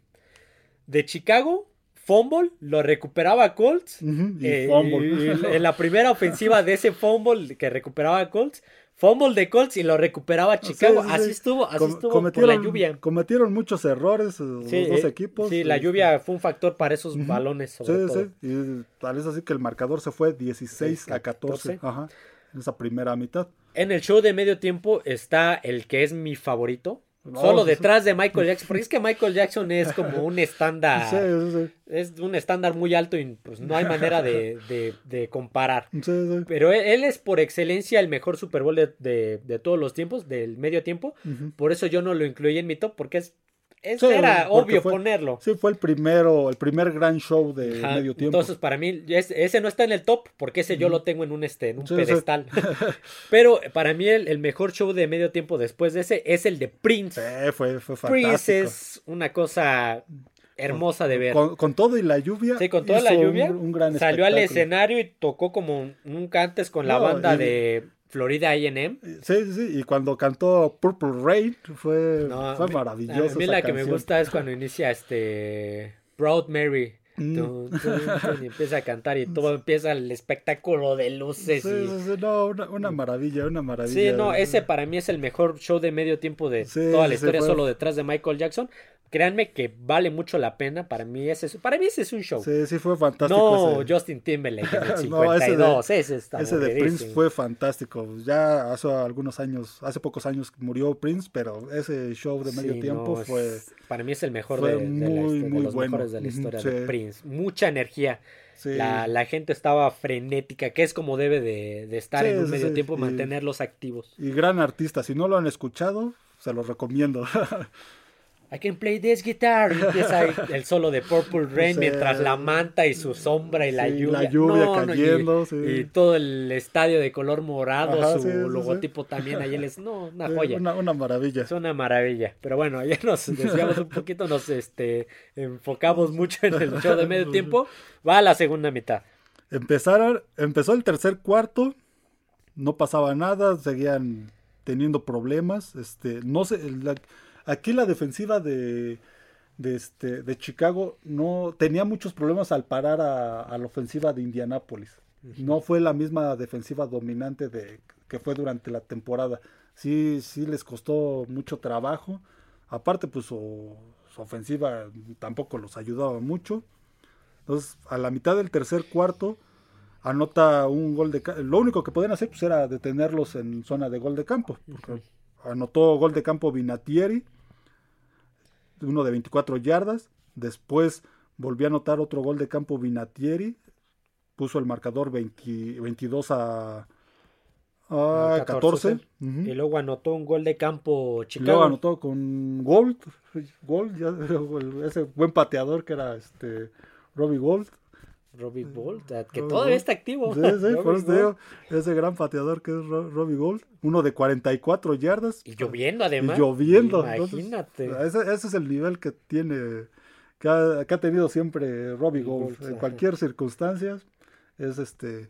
S1: de Chicago, fumble, lo recuperaba Colts.
S2: Y
S1: Eh,
S2: fumble.
S1: y- y *laughs* en la primera ofensiva de ese fumble que recuperaba Colts, fumble de Colts y lo recuperaba Chicago.
S2: Sí, sí,
S1: así
S2: sí.
S1: estuvo, así
S2: Com-
S1: estuvo por la lluvia.
S2: Cometieron muchos errores eh, los
S1: Sí,
S2: dos
S1: eh,
S2: equipos.
S1: sí, la
S2: este,
S1: lluvia fue un factor para esos balones,
S2: Sí,
S1: sobre todo.
S2: sí. Y tal vez así que el marcador se fue 16 a 14.
S1: 14.
S2: Ajá. En esa primera mitad.
S1: En el show de medio tiempo está el que es mi favorito.
S2: No,
S1: solo
S2: sí.
S1: detrás de Michael *laughs* Jackson. Porque es que Michael Jackson es como un estándar.
S2: Sí, sí, sí.
S1: Es un estándar muy alto y pues no hay manera de, de- de comparar.
S2: Sí, sí.
S1: Pero él, él es por excelencia el mejor Super Bowl de, de- todos los tiempos, del medio tiempo. Por eso yo no lo incluí en mi top, porque es, es-
S2: Sí,
S1: era obvio
S2: fue-
S1: ponerlo.
S2: Sí, fue el primero, el primer gran show de
S1: Ajá,
S2: medio tiempo.
S1: Entonces, para mí, es- ese no está en el top, porque ese yo lo tengo en un, este, en un
S2: Sí, sí.
S1: pedestal. *laughs* *laughs* Pero para mí, el, el mejor show de medio tiempo después de ese es el de Prince.
S2: Sí, fue, fue fantástico.
S1: Prince es una cosa hermosa de ver.
S2: Con, todo y la lluvia.
S1: Sí, con toda la lluvia. salió al escenario y tocó como nunca antes con la banda de Florida AM.
S2: Sí, sí, sí. Y cuando cantó Purple Rain fue, fue maravilloso.
S1: A mí la que me gusta es cuando inicia este Proud Mary. Mm. y empieza a cantar y todo *laughs* empieza el espectáculo de luces.
S2: Sí, sí, no, una, maravilla, una maravilla.
S1: Sí, no, ese para mí es el mejor show de medio tiempo de toda la historia, solo detrás de Michael Jackson. Créanme que vale mucho la pena. Para mí ese es, para mí ese es un show.
S2: Sí, sí fue fantástico.
S1: No, Justin Timberlake en el *laughs* 52. ese, de,
S2: ese, de Prince fue fantástico. Ya hace algunos años, hace pocos años murió Prince, pero ese show de medio tiempo fue.
S1: para mí es el mejor de, muy, de los mejores de la historia de Prince. Mucha energía. La, la, gente estaba frenética, que es como debe de, estar en un medio tiempo, mantenerlos activos.
S2: Y gran artista, si no lo han escuchado, se los recomiendo. *laughs*
S1: I can play this guitar. Y empieza *laughs* el solo de Purple Rain mientras la manta y su sombra y la lluvia.
S2: La lluvia cayendo,
S1: y, todo el estadio de color morado, su logotipo también ahí es, no, una joya.
S2: Una, maravilla.
S1: Es una maravilla. Pero bueno, ya nos desviamos un poquito, nos este enfocamos mucho en el show de medio tiempo. Va a la segunda mitad.
S2: Empezaron, empezó el tercer cuarto, no pasaba nada, seguían teniendo problemas. Este, no sé, Aquí la defensiva de, de, este, de Chicago no tenía muchos problemas al parar a, la ofensiva de Indianápolis. No fue la misma defensiva dominante de, que fue durante la temporada. Sí, sí les costó mucho trabajo. Aparte, pues su, ofensiva tampoco los ayudaba mucho. Entonces, a la mitad del tercer cuarto, anota un gol de Lo único que podían hacer pues, era detenerlos en zona de gol de campo. Anotó gol de campo Vinatieri, uno de 24 yardas. Después volvió a anotar otro gol de campo Vinatieri. Puso el marcador 22 a, 14.
S1: Y luego anotó un gol de campo Chicago.
S2: Luego anotó con Gold. Gold, *laughs* ese buen pateador que era este Robbie Gold.
S1: Robbie Gold, que todavía está activo.
S2: Sí, sí, *laughs* por eso ese gran pateador que es Robbie Gold, uno de 44 yardas.
S1: Y lloviendo además.
S2: Y lloviendo. Imagínate. ese, es el nivel que tiene, que ha, tenido siempre Robbie Gold. en cualquier circunstancia es este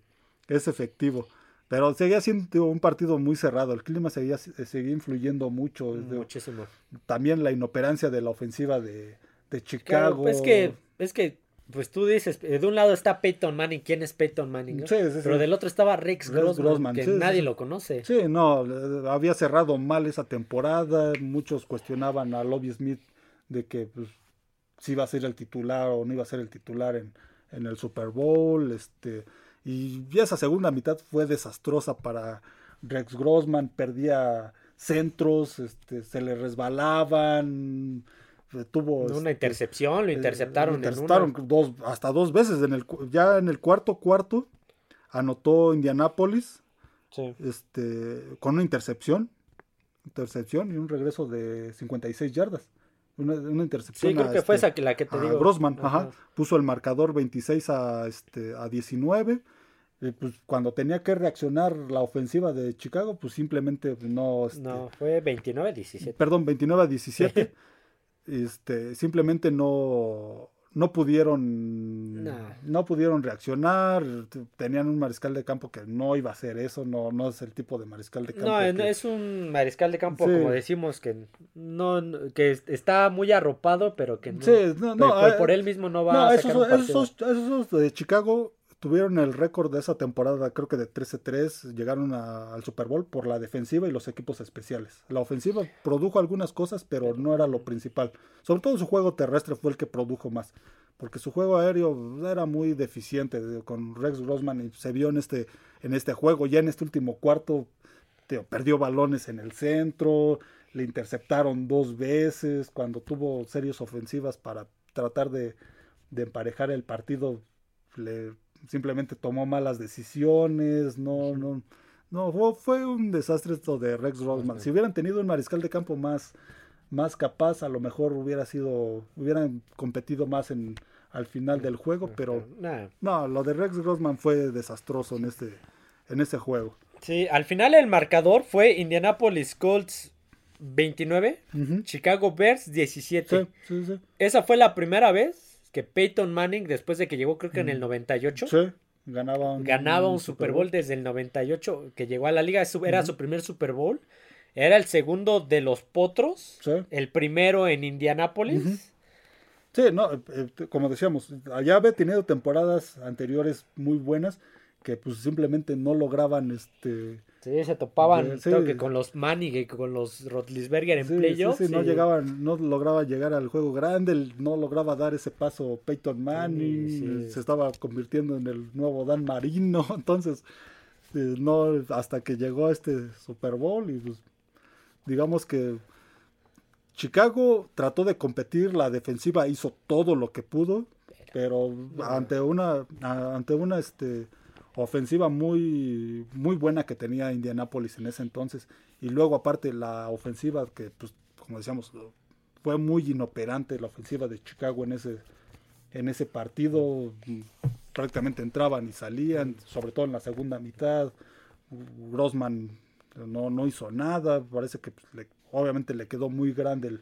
S2: es efectivo. Pero seguía siendo un partido muy cerrado. El clima seguía, seguía influyendo mucho.
S1: Muchísimo.
S2: También la inoperancia de la ofensiva de, de Chicago.
S1: es que, es que pues tú dices, de un lado está Peyton Manning, ¿quién es Peyton Manning? Sí, sí, Pero del otro estaba Rex, Grossman, que nadie lo conoce.
S2: Sí, no, había cerrado mal esa temporada, muchos cuestionaban a Lobby Smith de que pues, si iba a ser el titular o no iba a ser el titular en, en el Super Bowl, este, y esa segunda mitad fue desastrosa para Rex Grossman, perdía centros, este, se le resbalaban, tuvo
S1: una este, intercepción, lo eh, interceptaron,
S2: interceptaron dos, hasta dos veces en el ya en el cuarto cuarto anotó Indianápolis este con una intercepción, intercepción y un regreso de 56 yardas. Una, intercepción.
S1: Sí, creo que fue este, esa la que te digo.
S2: Grossman, ajá, puso el marcador 26 a este a 19. pues cuando tenía que reaccionar la ofensiva de Chicago, pues simplemente no.
S1: Este, no, fue 29 a 17.
S2: Perdón, 29 a 17. *laughs* este, simplemente no, no pudieron no. pudieron reaccionar tenían un mariscal de campo que no iba a hacer eso no no es el tipo de mariscal de campo
S1: no es un mariscal de campo como decimos que no que está muy arropado pero que no, no, por, eh, él mismo no va a sacar
S2: esos, esos de Chicago tuvieron el récord de esa temporada, creo que de 13-3, llegaron al Super Bowl por la defensiva y los equipos especiales. La ofensiva produjo algunas cosas, pero no era lo principal. Sobre todo su juego terrestre fue el que produjo más, porque su juego aéreo era muy deficiente con Rex Grossman y se vio en este, en este juego. Ya en este último cuarto perdió balones en el centro, le interceptaron dos veces, cuando tuvo series ofensivas para tratar de, de emparejar el partido, le simplemente tomó malas decisiones, no, no, no, fue, un desastre esto de Rex Rosman. Si hubieran tenido un mariscal de campo más, más capaz, a lo mejor hubiera sido, hubieran competido más en al final del juego, pero no, lo de Rex Grossman fue desastroso en este, en este juego.
S1: Sí, al final el marcador fue Indianapolis Colts 29,
S2: Ujú.
S1: Chicago Bears 17.
S2: Sí, sí, sí.
S1: Esa fue la primera vez que Peyton Manning, después de que llegó creo que en el 98,
S2: Mm. Sí, ganaba un,
S1: ganaba un Super Bowl desde el 98, que llegó a la liga, era su primer Super Bowl. Era el segundo de los Potros,
S2: Sí.
S1: el primero en Indianápolis.
S2: Sí, no, eh, eh, como decíamos, allá había tenido temporadas anteriores muy buenas que pues simplemente no lograban este
S1: Sí, se topaban
S2: Sí.
S1: creo que con los Manning con los Rotlisberger en
S2: sí, sí,
S1: playoffs.
S2: sí, no llegaban, no lograba llegar al juego grande, no lograba dar ese paso Peyton Manning, se estaba convirtiendo en el nuevo Dan Marino, *laughs* entonces eh, no hasta que llegó a este Super Bowl y pues digamos que Chicago trató de competir, la defensiva hizo todo lo que pudo, pero ante una ante una este ofensiva muy muy buena que tenía Indianapolis en ese entonces. Y luego aparte la ofensiva que pues como decíamos fue muy inoperante la ofensiva de Chicago en ese en ese partido. Prácticamente entraban y salían sobre todo en la segunda mitad. Grossman no, no hizo nada. Parece que pues, le- obviamente le quedó muy grande el,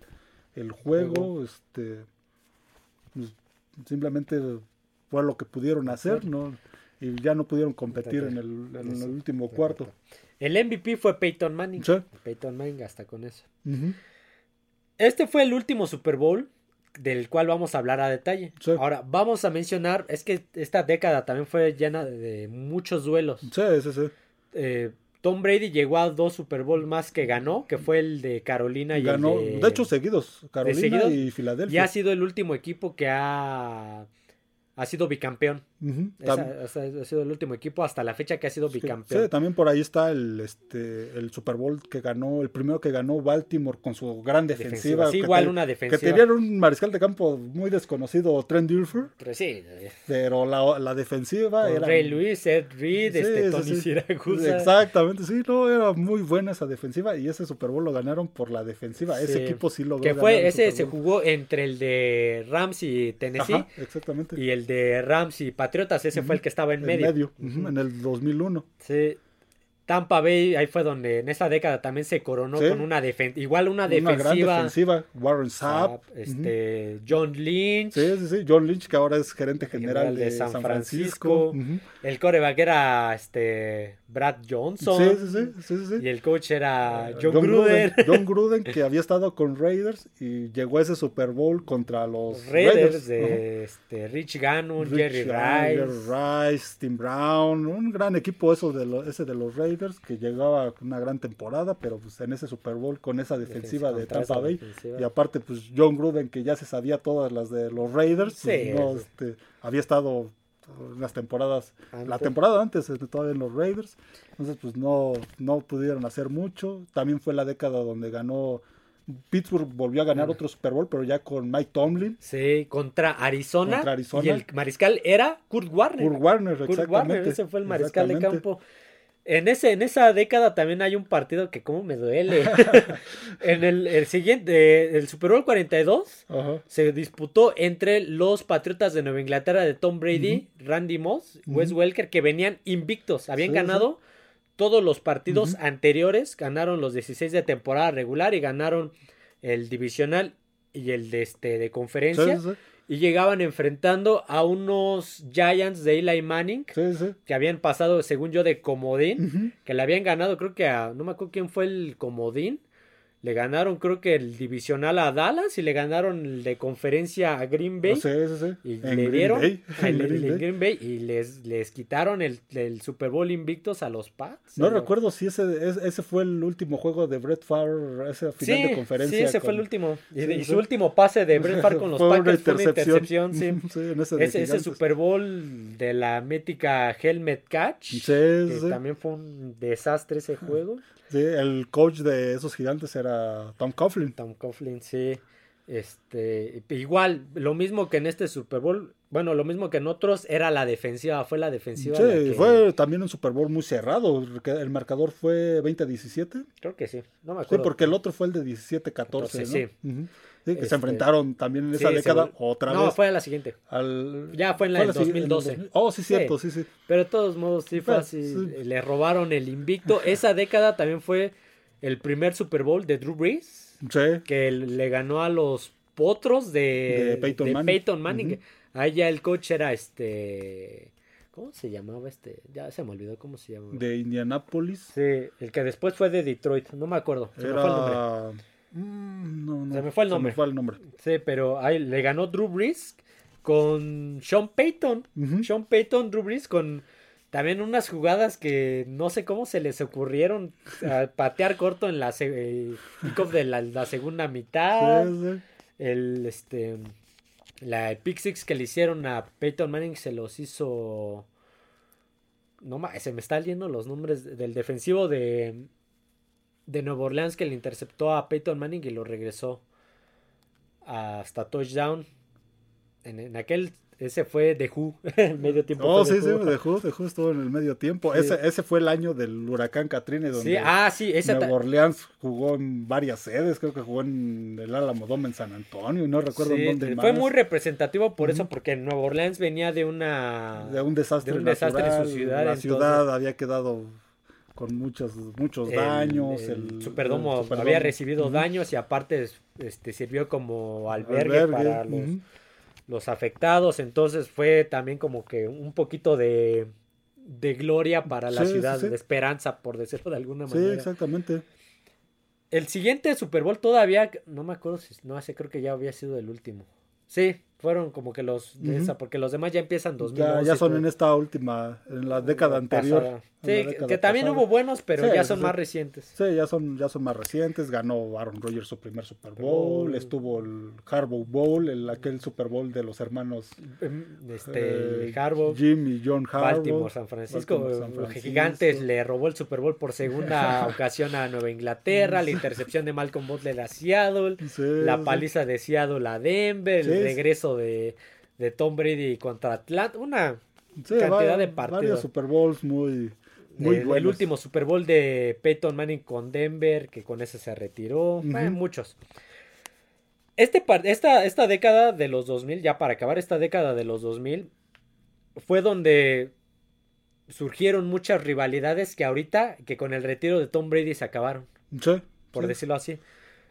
S2: el juego.
S1: Juego.
S2: este pues, simplemente fue lo que pudieron hacer no y ya no pudieron competir en el, en el último cuarto
S1: El MVP fue Peyton Manning.
S2: Sí.
S1: Peyton Manning hasta con eso. Este fue el último Super Bowl del cual vamos a hablar a detalle.
S2: Sí.
S1: Ahora, vamos a mencionar, es que esta década también fue llena de, muchos duelos.
S2: sí sí sí
S1: Eh, Tom Brady llegó a dos Super Bowl más que ganó, que fue el de Carolina y
S2: ganó
S1: el
S2: de, hecho seguidos Carolina
S1: seguidos?
S2: y
S1: y
S2: Filadelfia
S1: ha sido el último equipo que ha, ha sido bicampeón. Esa- ha sido el último equipo hasta la fecha que ha sido bicampeón.
S2: sí, también por ahí está el este el Super Bowl que ganó, el primero que ganó Baltimore con su gran defensiva.
S1: Defensiva. Sí,
S2: que
S1: igual
S2: te-
S1: una
S2: Que
S1: defensiva.
S2: tenían un mariscal de campo muy desconocido, Trent Dilfer,
S1: Pero sí, eh,
S2: pero la, la defensiva
S1: con
S2: era.
S1: Ray Lewis, Ed Reed,
S2: Sí,
S1: este, Tony. Siragusa.
S2: Exactamente, sí, no, era muy buena esa defensiva y ese Super Bowl lo ganaron por la defensiva. Ese equipo sí logró
S1: Que fue, ese se jugó entre el de Rams y Tennessee
S2: Ajá, exactamente.
S1: y el de Rams y Patriotas, ese fue el que estaba en medio.
S2: en el 2001.
S1: Sí. Tampa Bay, ahí fue donde en esa década también se coronó
S2: Sí.
S1: con una defensa, igual una
S2: Una gran
S1: defensiva.
S2: defensiva. Warren Sapp.
S1: Sapp, este, John Lynch,
S2: Sí, sí, sí. John Lynch, que ahora es gerente general, de, San, Francisco. Ujú.
S1: el coreback era este Brad Johnson
S2: Sí, sí, sí, sí, sí, sí.
S1: y el coach era John, Gruden. *laughs*
S2: John Gruden, que *laughs* había estado con Raiders y llegó a ese Super Bowl contra los
S1: Raiders
S2: Raiders.
S1: de este, Rich Gannon. Jerry Rice.
S2: Jerry Rice, Tim Brown, un gran equipo eso de lo- ese de los Raiders que llegaba con una gran temporada, pero pues en ese Super Bowl con esa defensiva de Tampa Bay
S1: defensiva.
S2: y aparte pues John Gruden que ya se sabía todas las de los Raiders, pues, no, este, había estado las temporadas la temporada antes este, todavía en los Raiders entonces pues no no pudieron hacer mucho también fue la década donde ganó Pittsburgh volvió a ganar otro Super Bowl pero ya con Mike Tomlin
S1: Sí, contra Arizona.
S2: Contra Arizona.
S1: Y el mariscal era Kurt Warner.
S2: Kurt Warner
S1: Kurt
S2: exactamente
S1: Warner, ese fue el mariscal de campo. En, ese, en esa década también hay un partido que como me duele. *laughs* *laughs* en el, el siguiente, el Super Bowl 42,
S2: Ajá.
S1: se disputó entre los Patriotas de Nueva Inglaterra de Tom Brady, Randy Moss, Wes Welker, que venían invictos. Habían
S2: Sí,
S1: ganado todos los partidos anteriores, ganaron los 16 de temporada regular y ganaron el divisional y el de, este, de conferencia.
S2: sí.
S1: Y llegaban enfrentando a unos Giants de Eli Manning
S2: Sí, sí.
S1: que habían pasado, según yo, de comodín, que le habían ganado, creo que a, no me acuerdo quién fue el comodín, le ganaron creo que el divisional a Dallas y le ganaron el de conferencia a Green Bay.
S2: Sí, sí, sí.
S1: Y
S2: En
S1: le
S2: Green
S1: dieron
S2: Bay.
S1: el-
S2: Green Bay.
S1: Green Bay y les, les quitaron el, el Super Bowl invictos a los Pats.
S2: No
S1: ¿O
S2: recuerdo si ese, es- ese fue el último juego de Brett Favre, ese final
S1: Sí,
S2: de conferencia.
S1: sí, ese fue el último. Y, su último pase de Brett Favre con los *laughs* Packers fue una intercepción. *laughs* sí.
S2: En ese de
S1: Ese, ese. Super Bowl de la mítica Helmet Catch.
S2: Sí,
S1: que
S2: sí.
S1: también fue un desastre ese juego.
S2: Sí, el coach de esos gigantes era Tom Coughlin.
S1: Tom Coughlin, sí. Este, igual, lo mismo que en este Super Bowl, bueno, lo mismo que en otros, era la defensiva, fue la defensiva.
S2: Sí,
S1: la que-
S2: fue también un Super Bowl muy cerrado. El marcador fue 20-17.
S1: Creo que sí, no me
S2: Sí,
S1: acuerdo.
S2: porque el otro fue el de 17-14, ¿no?
S1: Sí.
S2: Sí, que
S1: Este,
S2: se enfrentaron también en esa
S1: Sí,
S2: década otra
S1: No,
S2: vez.
S1: fue a la siguiente.
S2: al-
S1: Ya fue en la del
S2: sigui- en el
S1: 2012.
S2: 2000. Oh, sí, cierto, sí, sí.
S1: Pero de todos modos, sí fue así.
S2: sí.
S1: Le robaron el invicto. Esa década también fue el primer Super Bowl de Drew Brees,
S2: Sí.
S1: que le ganó a los potros de,
S2: De Peyton
S1: de
S2: Manning.
S1: Peyton Manning. Ahí ya el coach era este. ¿Cómo se llamaba este? Ya se me olvidó cómo se llamaba.
S2: De Indianapolis.
S1: Sí, el que después fue de Detroit, no me acuerdo. Se me fue el nombre.
S2: Mm, no, no,
S1: Se me fue el nombre.
S2: fue el nombre.
S1: Sí, pero ahí le ganó Drew Brees con Sean Payton. Sean Payton, Drew Brees con también unas jugadas que no sé cómo se les ocurrieron a *laughs* patear corto en la el kickoff de la, la segunda mitad.
S2: Sí, sí.
S1: El este la pick six que le hicieron a Peyton Manning se los hizo no se me están yendo los nombres del defensivo de de Nueva Orleans que le interceptó a Peyton Manning y lo regresó hasta touchdown en, en aquel ese fue de Who en *laughs* medio tiempo
S2: Oh,
S1: fue
S2: sí,
S1: The
S2: sí,
S1: Who.
S2: estuvo en el medio tiempo.
S1: Sí.
S2: Ese, ese fue el año del huracán Katrina, donde
S1: Sí, ah, sí, esa ta-
S2: Nueva Orleans jugó en varias sedes, creo que jugó en el Álamo Dome en San Antonio, y no recuerdo
S1: sí,
S2: en dónde más.
S1: fue muy representativo por eso, porque Nueva Orleans venía de una
S2: de un desastre,
S1: de un desastre en su ciudad,
S2: La
S1: entonces-
S2: ciudad había quedado con muchos, muchos
S1: el-
S2: daños.
S1: el
S2: El,
S1: Superdomo
S2: el Superdomo.
S1: había recibido daños y aparte este sirvió como albergue,
S2: Albergue,
S1: para los. Los afectados, entonces fue también como que un poquito de, de gloria para la
S2: Sí, sí,
S1: ciudad,
S2: sí.
S1: de esperanza, por decirlo de alguna
S2: Sí,
S1: manera.
S2: exactamente.
S1: El siguiente Super Bowl todavía, no me acuerdo si, no sé, creo que ya había sido el último. Sí, fueron como que los de esa, porque los demás ya empiezan 2011.
S2: Ya, ya son en esta última, en la década anterior.
S1: Pasada. Sí, que,
S2: década
S1: que también
S2: pasada.
S1: hubo buenos, pero
S2: Sí,
S1: ya son
S2: sí.
S1: más recientes.
S2: Sí, ya son, ya son más recientes. Ganó Aaron Rodgers su primer Super
S1: Bowl.
S2: Estuvo el Harbaugh Bowl, el, aquel Super Bowl de los hermanos
S1: Em, Este,
S2: eh,
S1: Harbaugh,
S2: Jim y John Harbaugh.
S1: Baltimore, San Francisco.
S2: Baltimore, San
S1: Los
S2: Francisco.
S1: Gigantes le robó el Super Bowl por segunda *laughs* ocasión a Nueva Inglaterra. La intercepción de Malcolm Butler a Seattle.
S2: Sí,
S1: La paliza de Seattle a Denver. El
S2: sí.
S1: De, de Tom Brady contra Atlanta. Una
S2: Sí,
S1: cantidad
S2: va-
S1: de partidos.
S2: Varios Super Bowls muy, muy
S1: el, último Super Bowl de Peyton Manning con Denver, que con ese se retiró. Eh, muchos. Este esta, esta década de los 2000, ya para acabar esta década de los 2000, fue donde surgieron muchas rivalidades que ahorita, que con el retiro de Tom Brady se acabaron,
S2: Sí,
S1: por
S2: sí.
S1: decirlo así.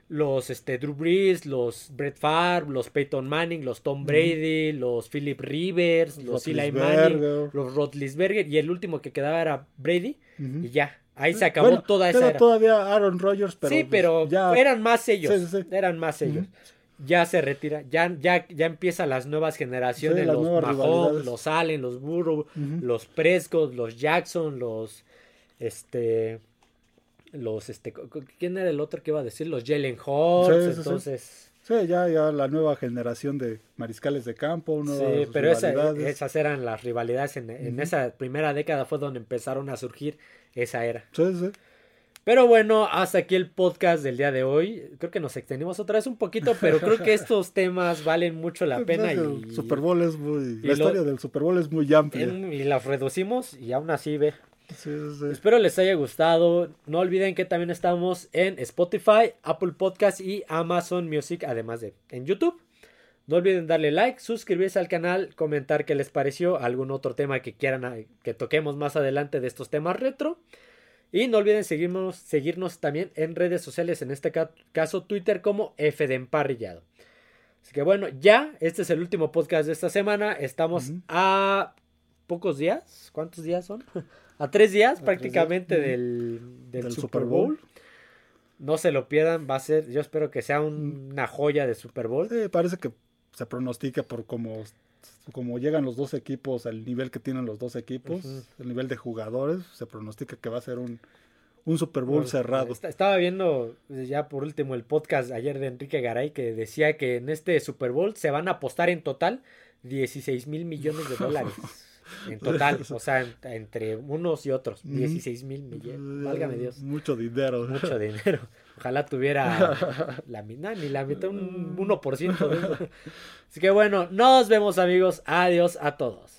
S1: Los este, Drew Brees, los Brett Favre, los Peyton Manning, los Tom Brady, los Philip Rivers, los Eli Manning, los Rotlisberger y el último que quedaba era Brady y ya, ahí se acabó
S2: Bueno,
S1: toda esa era.
S2: todavía Aaron Rodgers, pero
S1: sí,
S2: pues,
S1: pero
S2: ya
S1: eran más ellos,
S2: Sí, sí, sí.
S1: eran más ellos. Ya se retira, ya, ya, ya empiezan las nuevas generaciones, los Mahomes, los Allen, los Burrow, los Prescott, los Jackson, los este los este ¿quién era el otro que iba a decir? Los Jalen Hurts,
S2: Sí,
S1: entonces
S2: Sí, ya, ya la nueva generación de mariscales de campo,
S1: sí, pero esa- esas eran las rivalidades en, esa primera década fue donde empezaron a surgir esa era.
S2: Sí, sí.
S1: Pero bueno, hasta aquí el podcast del día de hoy. Creo que nos extendimos otra vez un poquito, pero creo que *laughs* estos temas valen mucho la pena
S2: Pues,
S1: y,
S2: El Super Bowl es muy.
S1: y
S2: La
S1: lo-
S2: historia del Super Bowl es muy amplia.
S1: en- y las reducimos y aún así ve.
S2: Sí, sí.
S1: Espero les haya gustado. No olviden que también estamos en Spotify, Apple Podcast y Amazon Music, además de en YouTube. No olviden darle like, suscribirse al canal, comentar qué les pareció, algún otro tema que quieran eh, que toquemos más adelante de estos temas retro. Y no olviden seguirnos, seguirnos también en redes sociales, en este ca- caso Twitter como F de Emparrillado. Así que bueno, ya, este es el último podcast de esta semana. Estamos a pocos días. ¿Cuántos días son? *laughs* A tres días
S2: A tres
S1: prácticamente
S2: días.
S1: del, del
S2: Del
S1: Super Bowl.
S2: Bowl.
S1: No se lo pierdan, va a ser, yo espero que sea un- una joya de Super Bowl.
S2: Sí, parece que se pronostica por cómo, como llegan los dos equipos, al nivel que tienen los dos equipos, el nivel de jugadores, se pronostica que va a ser un, un Super Bowl cerrado.
S1: Est- Estaba viendo eh, ya por último el podcast ayer de Enrique Garay que decía que en este Super Bowl se van a apostar en total 16 mil millones de dólares. *laughs* En total, *laughs* o sea, en- entre unos y otros,
S2: Ujú.
S1: 16 mil millones. Válgame Dios.
S2: Mucho dinero.
S1: Mucho *laughs* dinero. Ojalá tuviera *laughs* la mitad, ni la mitad, un 1% de eso. Así que bueno, nos vemos amigos. Adiós a todos.